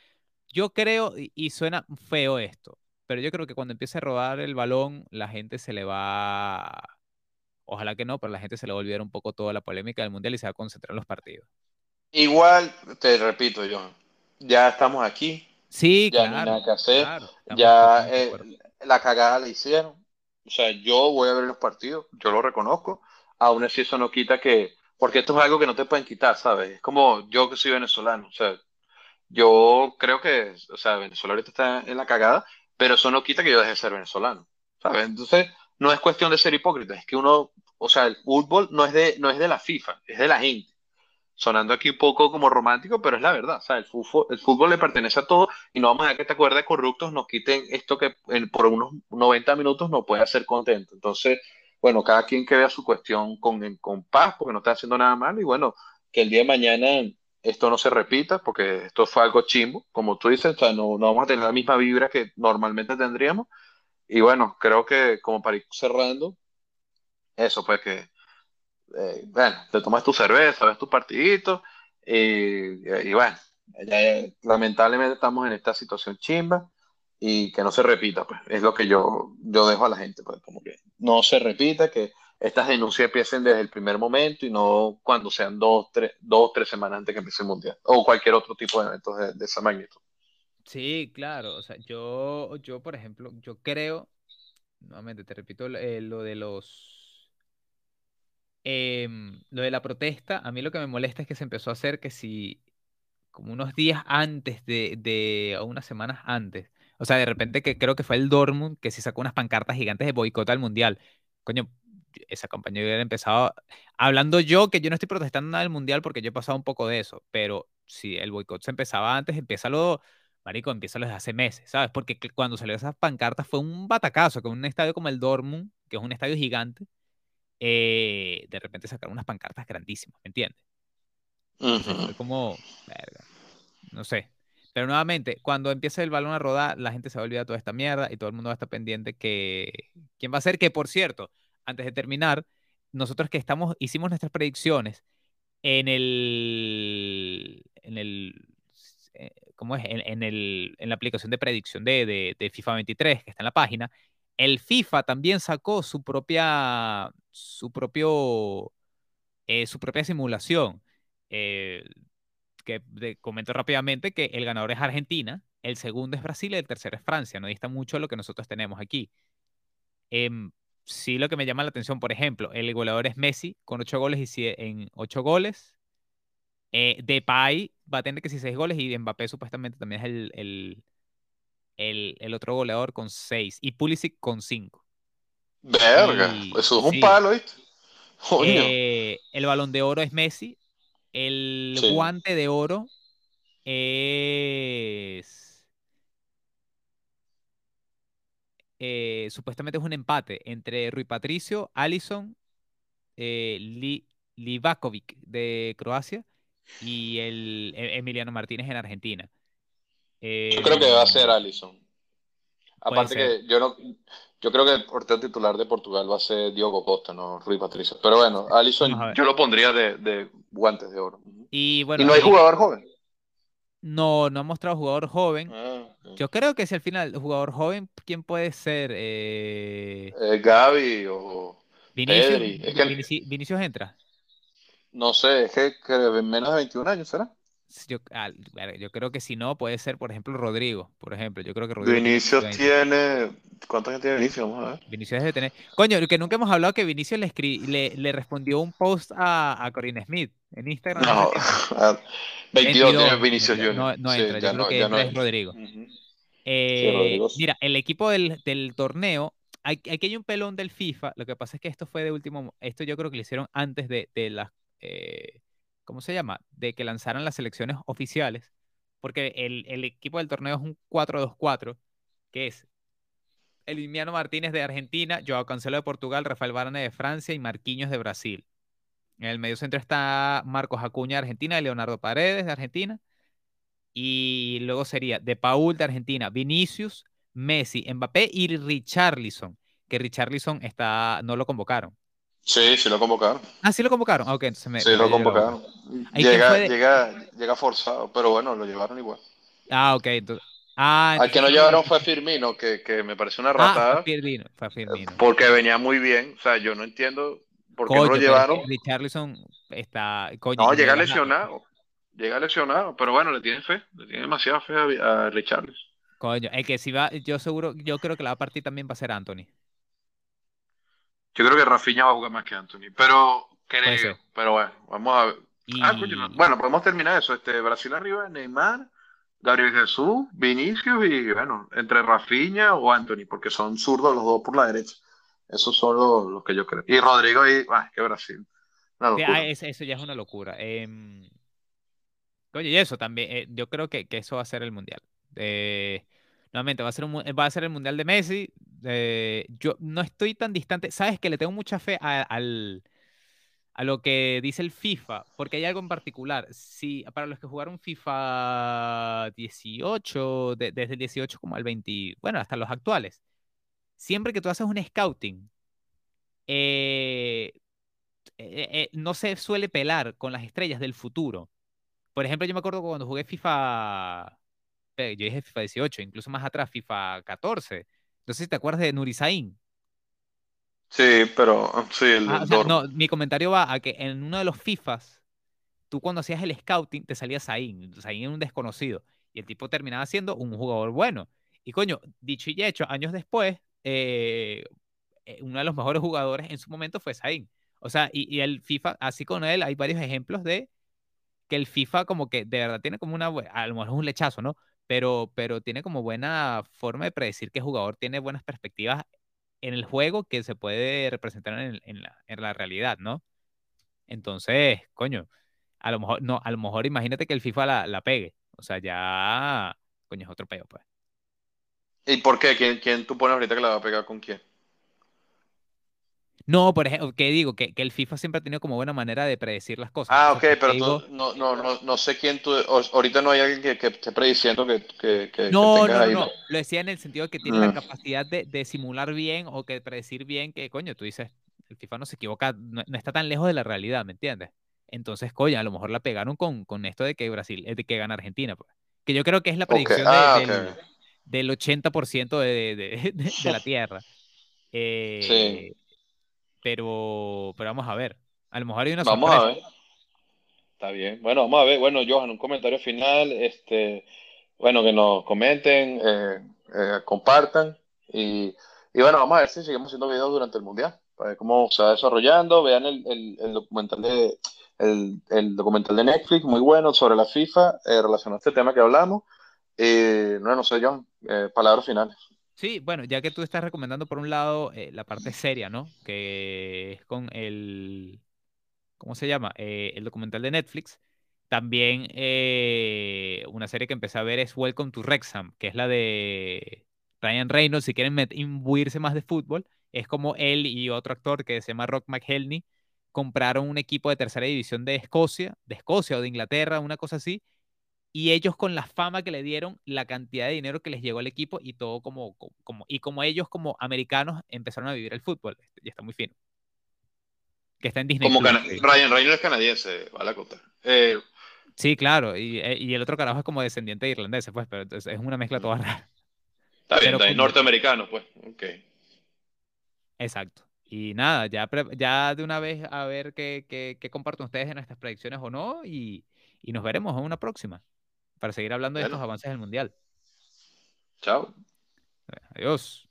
Yo creo, y, y suena feo esto, pero yo creo que cuando empiece a rodar el balón, la gente se le va, ojalá que no, pero la gente se le va a olvidar un poco toda la polémica del mundial y se va a concentrar en los partidos. Igual, te repito, John, ya estamos aquí, Sí, ya no hay claro, nada que hacer, claro, ya eh, la cagada la hicieron. O sea, yo voy a ver los partidos, yo lo reconozco. Aún así, eso no quita que, porque esto es algo que no te pueden quitar, ¿sabes? Es como yo que soy venezolano, o sea, yo creo que, o sea, Venezuela ahorita está en la cagada, pero eso no quita que yo deje de ser venezolano, ¿sabes? Entonces, no es cuestión de ser hipócrita, es que uno, o sea, el fútbol no es de, no es de la FIFA, es de la gente. Sonando aquí un poco como romántico, pero es la verdad, o sea, el fútbol, el fútbol le pertenece a todos y no vamos a dejar que esta cuerda de corruptos nos quiten esto que por unos 90 minutos nos puede hacer contento. Entonces, bueno, cada quien que vea su cuestión con, con paz, porque no está haciendo nada malo y bueno, que el día de mañana esto no se repita, porque esto fue algo chimbo, como tú dices, o sea, no, no vamos a tener la misma vibra que normalmente tendríamos. Y bueno, creo que como para ir cerrando, eso pues que, eh, bueno, te tomas tu cerveza, ves tu partidito y, y bueno, ya- lamentablemente estamos en esta situación chimba y que no se repita, pues es lo que yo, yo dejo a la gente, pues como que no se repita, que estas denuncias empiecen desde el primer momento y no cuando sean dos, tres, dos, tres semanas antes que empiece el mundial o cualquier otro tipo de eventos de, esa magnitud. Sí, claro, o sea, yo, yo, por ejemplo, yo creo, nuevamente te repito, eh, lo de los, em, lo de la protesta, a mí lo que me molesta es que se empezó a hacer que si, como unos días antes de, de, o unas semanas antes, o sea, de repente que creo que fue el Dortmund que sí sacó unas pancartas gigantes de boicot al mundial. Coño, esa campaña hubiera empezado, hablando yo, que yo no estoy protestando nada del mundial porque yo he pasado un poco de eso, pero si el boicot se empezaba antes, empiézalo, marico, empiézalo desde hace meses, ¿sabes? Porque que- cuando salió esas pancartas fue un batacazo, que un estadio como el Dortmund, que es un estadio gigante, eh, de repente sacaron unas pancartas grandísimas, ¿me entiendes? Fue como, verga, no sé. Pero nuevamente, cuando empiece el balón a rodar, la gente se va a olvidar toda esta mierda y todo el mundo va a estar pendiente que quién va a ser, que por cierto, antes de terminar, nosotros que estamos, hicimos nuestras predicciones en el, en el, eh, ¿cómo es? En, en el, en la aplicación de predicción de, de, de FIFA 23, que está en la página, el FIFA también sacó su propia, su propio, eh, su propia simulación. Eh, que de- comento rápidamente que el ganador es Argentina, el segundo es Brasil y el tercero es Francia. No dista mucho de lo que nosotros tenemos aquí. Em, sí, lo que me llama la atención, por ejemplo, el goleador es Messi con 8 goles y sie- en 8 goles. Eh, Depay va a tener que si 6 goles y Mbappé supuestamente también es el, el, el, el otro goleador con 6 y Pulisic con 5. Verga, Y eso es un sí, palo, ¿viste? [LAUGHS] Eh, el balón de oro es Messi, el Sí. guante de oro es... eh, supuestamente es un empate entre Rui Patricio, Alisson, eh, Li- Livakovic de Croacia y el E- Emiliano Martínez en Argentina. Yo creo que va a ser Em, Alisson. puede Aparte ser. que yo no, yo creo que el portero titular de Portugal va a ser Diogo Costa, no Rui Patricio. Pero bueno, Vamos a Alisson ver. yo lo pondría de, de guantes de oro. Y Y bueno, no hay jugador joven. No, no ha mostrado jugador joven. Ah. Yo creo que si al final, jugador joven, ¿quién puede ser? Eh, Eh, Gavi o Vinicius, Pedri. Es que Vinicius entra. no sé, es que, que menos de 21 años será. Yo, ah, yo creo que si no, puede ser, por ejemplo, Rodrigo. Por ejemplo, yo creo que Rodrigo tiene Vinicius 20. tiene. ¿Cuántos años tiene Vinicius? Vamos a ver. Vinicius debe tener. Coño, que nunca hemos hablado que Vinicius le, escri- le, le respondió un post a, a Corinne Smith en Instagram No, [LAUGHS] tiempo. 22 tiene 22, Vinicius 22. No, Junior. no Sí, entra, yo ya creo no, que ya no entra es. Rodrigo. Eh, Rodrigo. mira, el equipo del, del torneo, aquí hay un pelón del FIFA. Lo que pasa es que esto fue de último, mo- esto yo creo que lo hicieron antes de, de las, eh, ¿cómo se llama? De que lanzaran las selecciones oficiales, porque el, equipo del torneo es un 4-2-4, que es Elimiano Martínez de Argentina, Joao Cancelo de Portugal, Rafael Varane de Francia y Marquinhos de Brasil. En el medio centro está Marcos Acuña de Argentina, Leonardo Paredes de Argentina. Y luego sería De Paul de Argentina, Vinicius, Messi, Mbappé y Richarlison, que Richarlison está, no lo convocaron. Sí, sí lo convocaron. Ah, sí lo convocaron. Ah, ok, entonces me. Sí, lo convocaron. Llega, llega, llega forzado, pero bueno, lo llevaron igual. Ah, ok. Entonces... Ah, Al que no llevaron fue Firmino, que, que me parece una ratada. Ah, Firmino, fue Firmino. Porque venía muy bien. O sea, yo no entiendo por qué no lo llevaron. Richarlison está. no, llega lesionado. Llega lesionado. Pero bueno, le tiene fe. Le tiene demasiada fe a, a Richarlison. Coño, el que si va, yo seguro, yo creo que la va a partir también va a ser Anthony. Yo creo que Rafinha va a jugar más que Anthony, pero creo, pero bueno, vamos a ver. Ah, bueno, podemos terminar eso. Este, Brasil arriba, Neymar, Gabriel Jesús, Vinicius y bueno, entre Rafinha o Anthony, porque son zurdos los dos por la derecha. Esos son los, que yo creo. Y Rodrigo y, ah, que Brasil. Ah, eso ya es una locura. Em, oye, y eso también, eh, yo creo que, que, eso va a ser el mundial. Eh, nuevamente, va a ser, va a ser el mundial de Messi. Eh, yo no estoy tan distante. Sabes que le tengo mucha fe a, al, a lo que dice el FIFA, porque hay algo en particular. Si para los que jugaron FIFA 18, desde el 18 como al 20, bueno, hasta los actuales, siempre que tú haces un scouting, eh, eh, no se suele pelar con las estrellas del futuro. Por ejemplo, yo me acuerdo cuando jugué FIFA, yo dije FIFA 18, incluso más atrás, FIFA 14 no sé si te acuerdas de Nurisain. Sí, pero sí, el, ah, no, mi comentario va a que en uno de los FIFAs, tú cuando hacías el scouting te salía Zain. Zain era un desconocido. Y el tipo terminaba siendo un jugador bueno. Y coño, dicho y hecho, años después, eh, eh, uno de los mejores jugadores en su momento fue Zain. O sea, y, y, el FIFA, así con él, hay varios ejemplos de que el FIFA como que de verdad tiene como una, a lo mejor es un lechazo, ¿no? Pero, pero tiene como buena forma de predecir que el jugador tiene buenas perspectivas en el juego que se puede representar en, en, la, en la realidad, ¿no? Entonces, coño, a lo mejor, no, a lo mejor imagínate que el FIFA la, la pegue. O sea, ya, coño, es otro peo, pues. ¿Y por qué? ¿Quién, ¿Quién tú pones ahorita que la va a pegar con quién? No, por ejemplo, ¿qué digo? Que, que, el FIFA siempre ha tenido como buena manera de predecir las cosas. Ah, ok, pero no, no, no, no sé quién tú. Ahorita no hay alguien que, que esté prediciendo que. que, que no, no, no, Lo decía en el sentido de que tiene la mm. capacidad de, de, simular bien o que predecir bien que, coño, tú dices, el FIFA no se equivoca, no, está tan lejos de la realidad, ¿me entiendes? Entonces, coño, a lo mejor la pegaron con, con esto de que Brasil, de que gana Argentina, pues. Que yo creo que es la predicción ah, del, del, 80% de, de, de, la [LAUGHS] Tierra. Eh, sí pero, pero vamos a ver. A lo mejor hay una Vamos a ver. Está bien. Bueno, vamos a ver. Bueno, Johan, un comentario final. Este, bueno, que nos comenten, eh, eh, compartan. Y, y, bueno, vamos a ver si seguimos haciendo videos durante el Mundial. Para ver cómo se va desarrollando. Vean el, el, el documental de el, el, documental de Netflix, muy bueno, sobre la FIFA, eh, relacionado a este tema que hablamos. no, no sé, John, palabras finales. Sí, bueno, ya que tú estás recomendando por un lado eh, la parte seria, ¿no? Que es con el, ¿cómo se llama? Eh, el documental de Netflix. También eh, una serie que empecé a ver es Welcome to Wrexham, que es la de Ryan Reynolds. Si quieren imbuirse más de fútbol, es como él y otro actor que se llama Rock McHelney compraron un equipo de tercera división de Escocia, de Escocia o de Inglaterra, una cosa así, y ellos con la fama que le dieron, la cantidad de dinero que les llegó al equipo y todo como, como y como ellos como americanos empezaron a vivir el fútbol, este, y está muy fino. Que está en Disney. Como Ryan Reynolds es canadiense, a la costa. Eh, sí, claro, y, eh, y, el otro carajo es como descendiente de irlandeses, pues, pero es una mezcla toda rara. Está bien, está norteamericano, pues, ok. Exacto. Y nada, ya, ya de una vez a ver qué, qué, qué comparten ustedes en estas predicciones o no, y, y nos veremos en una próxima para seguir hablando de estos avances del Mundial. Chao. Adiós.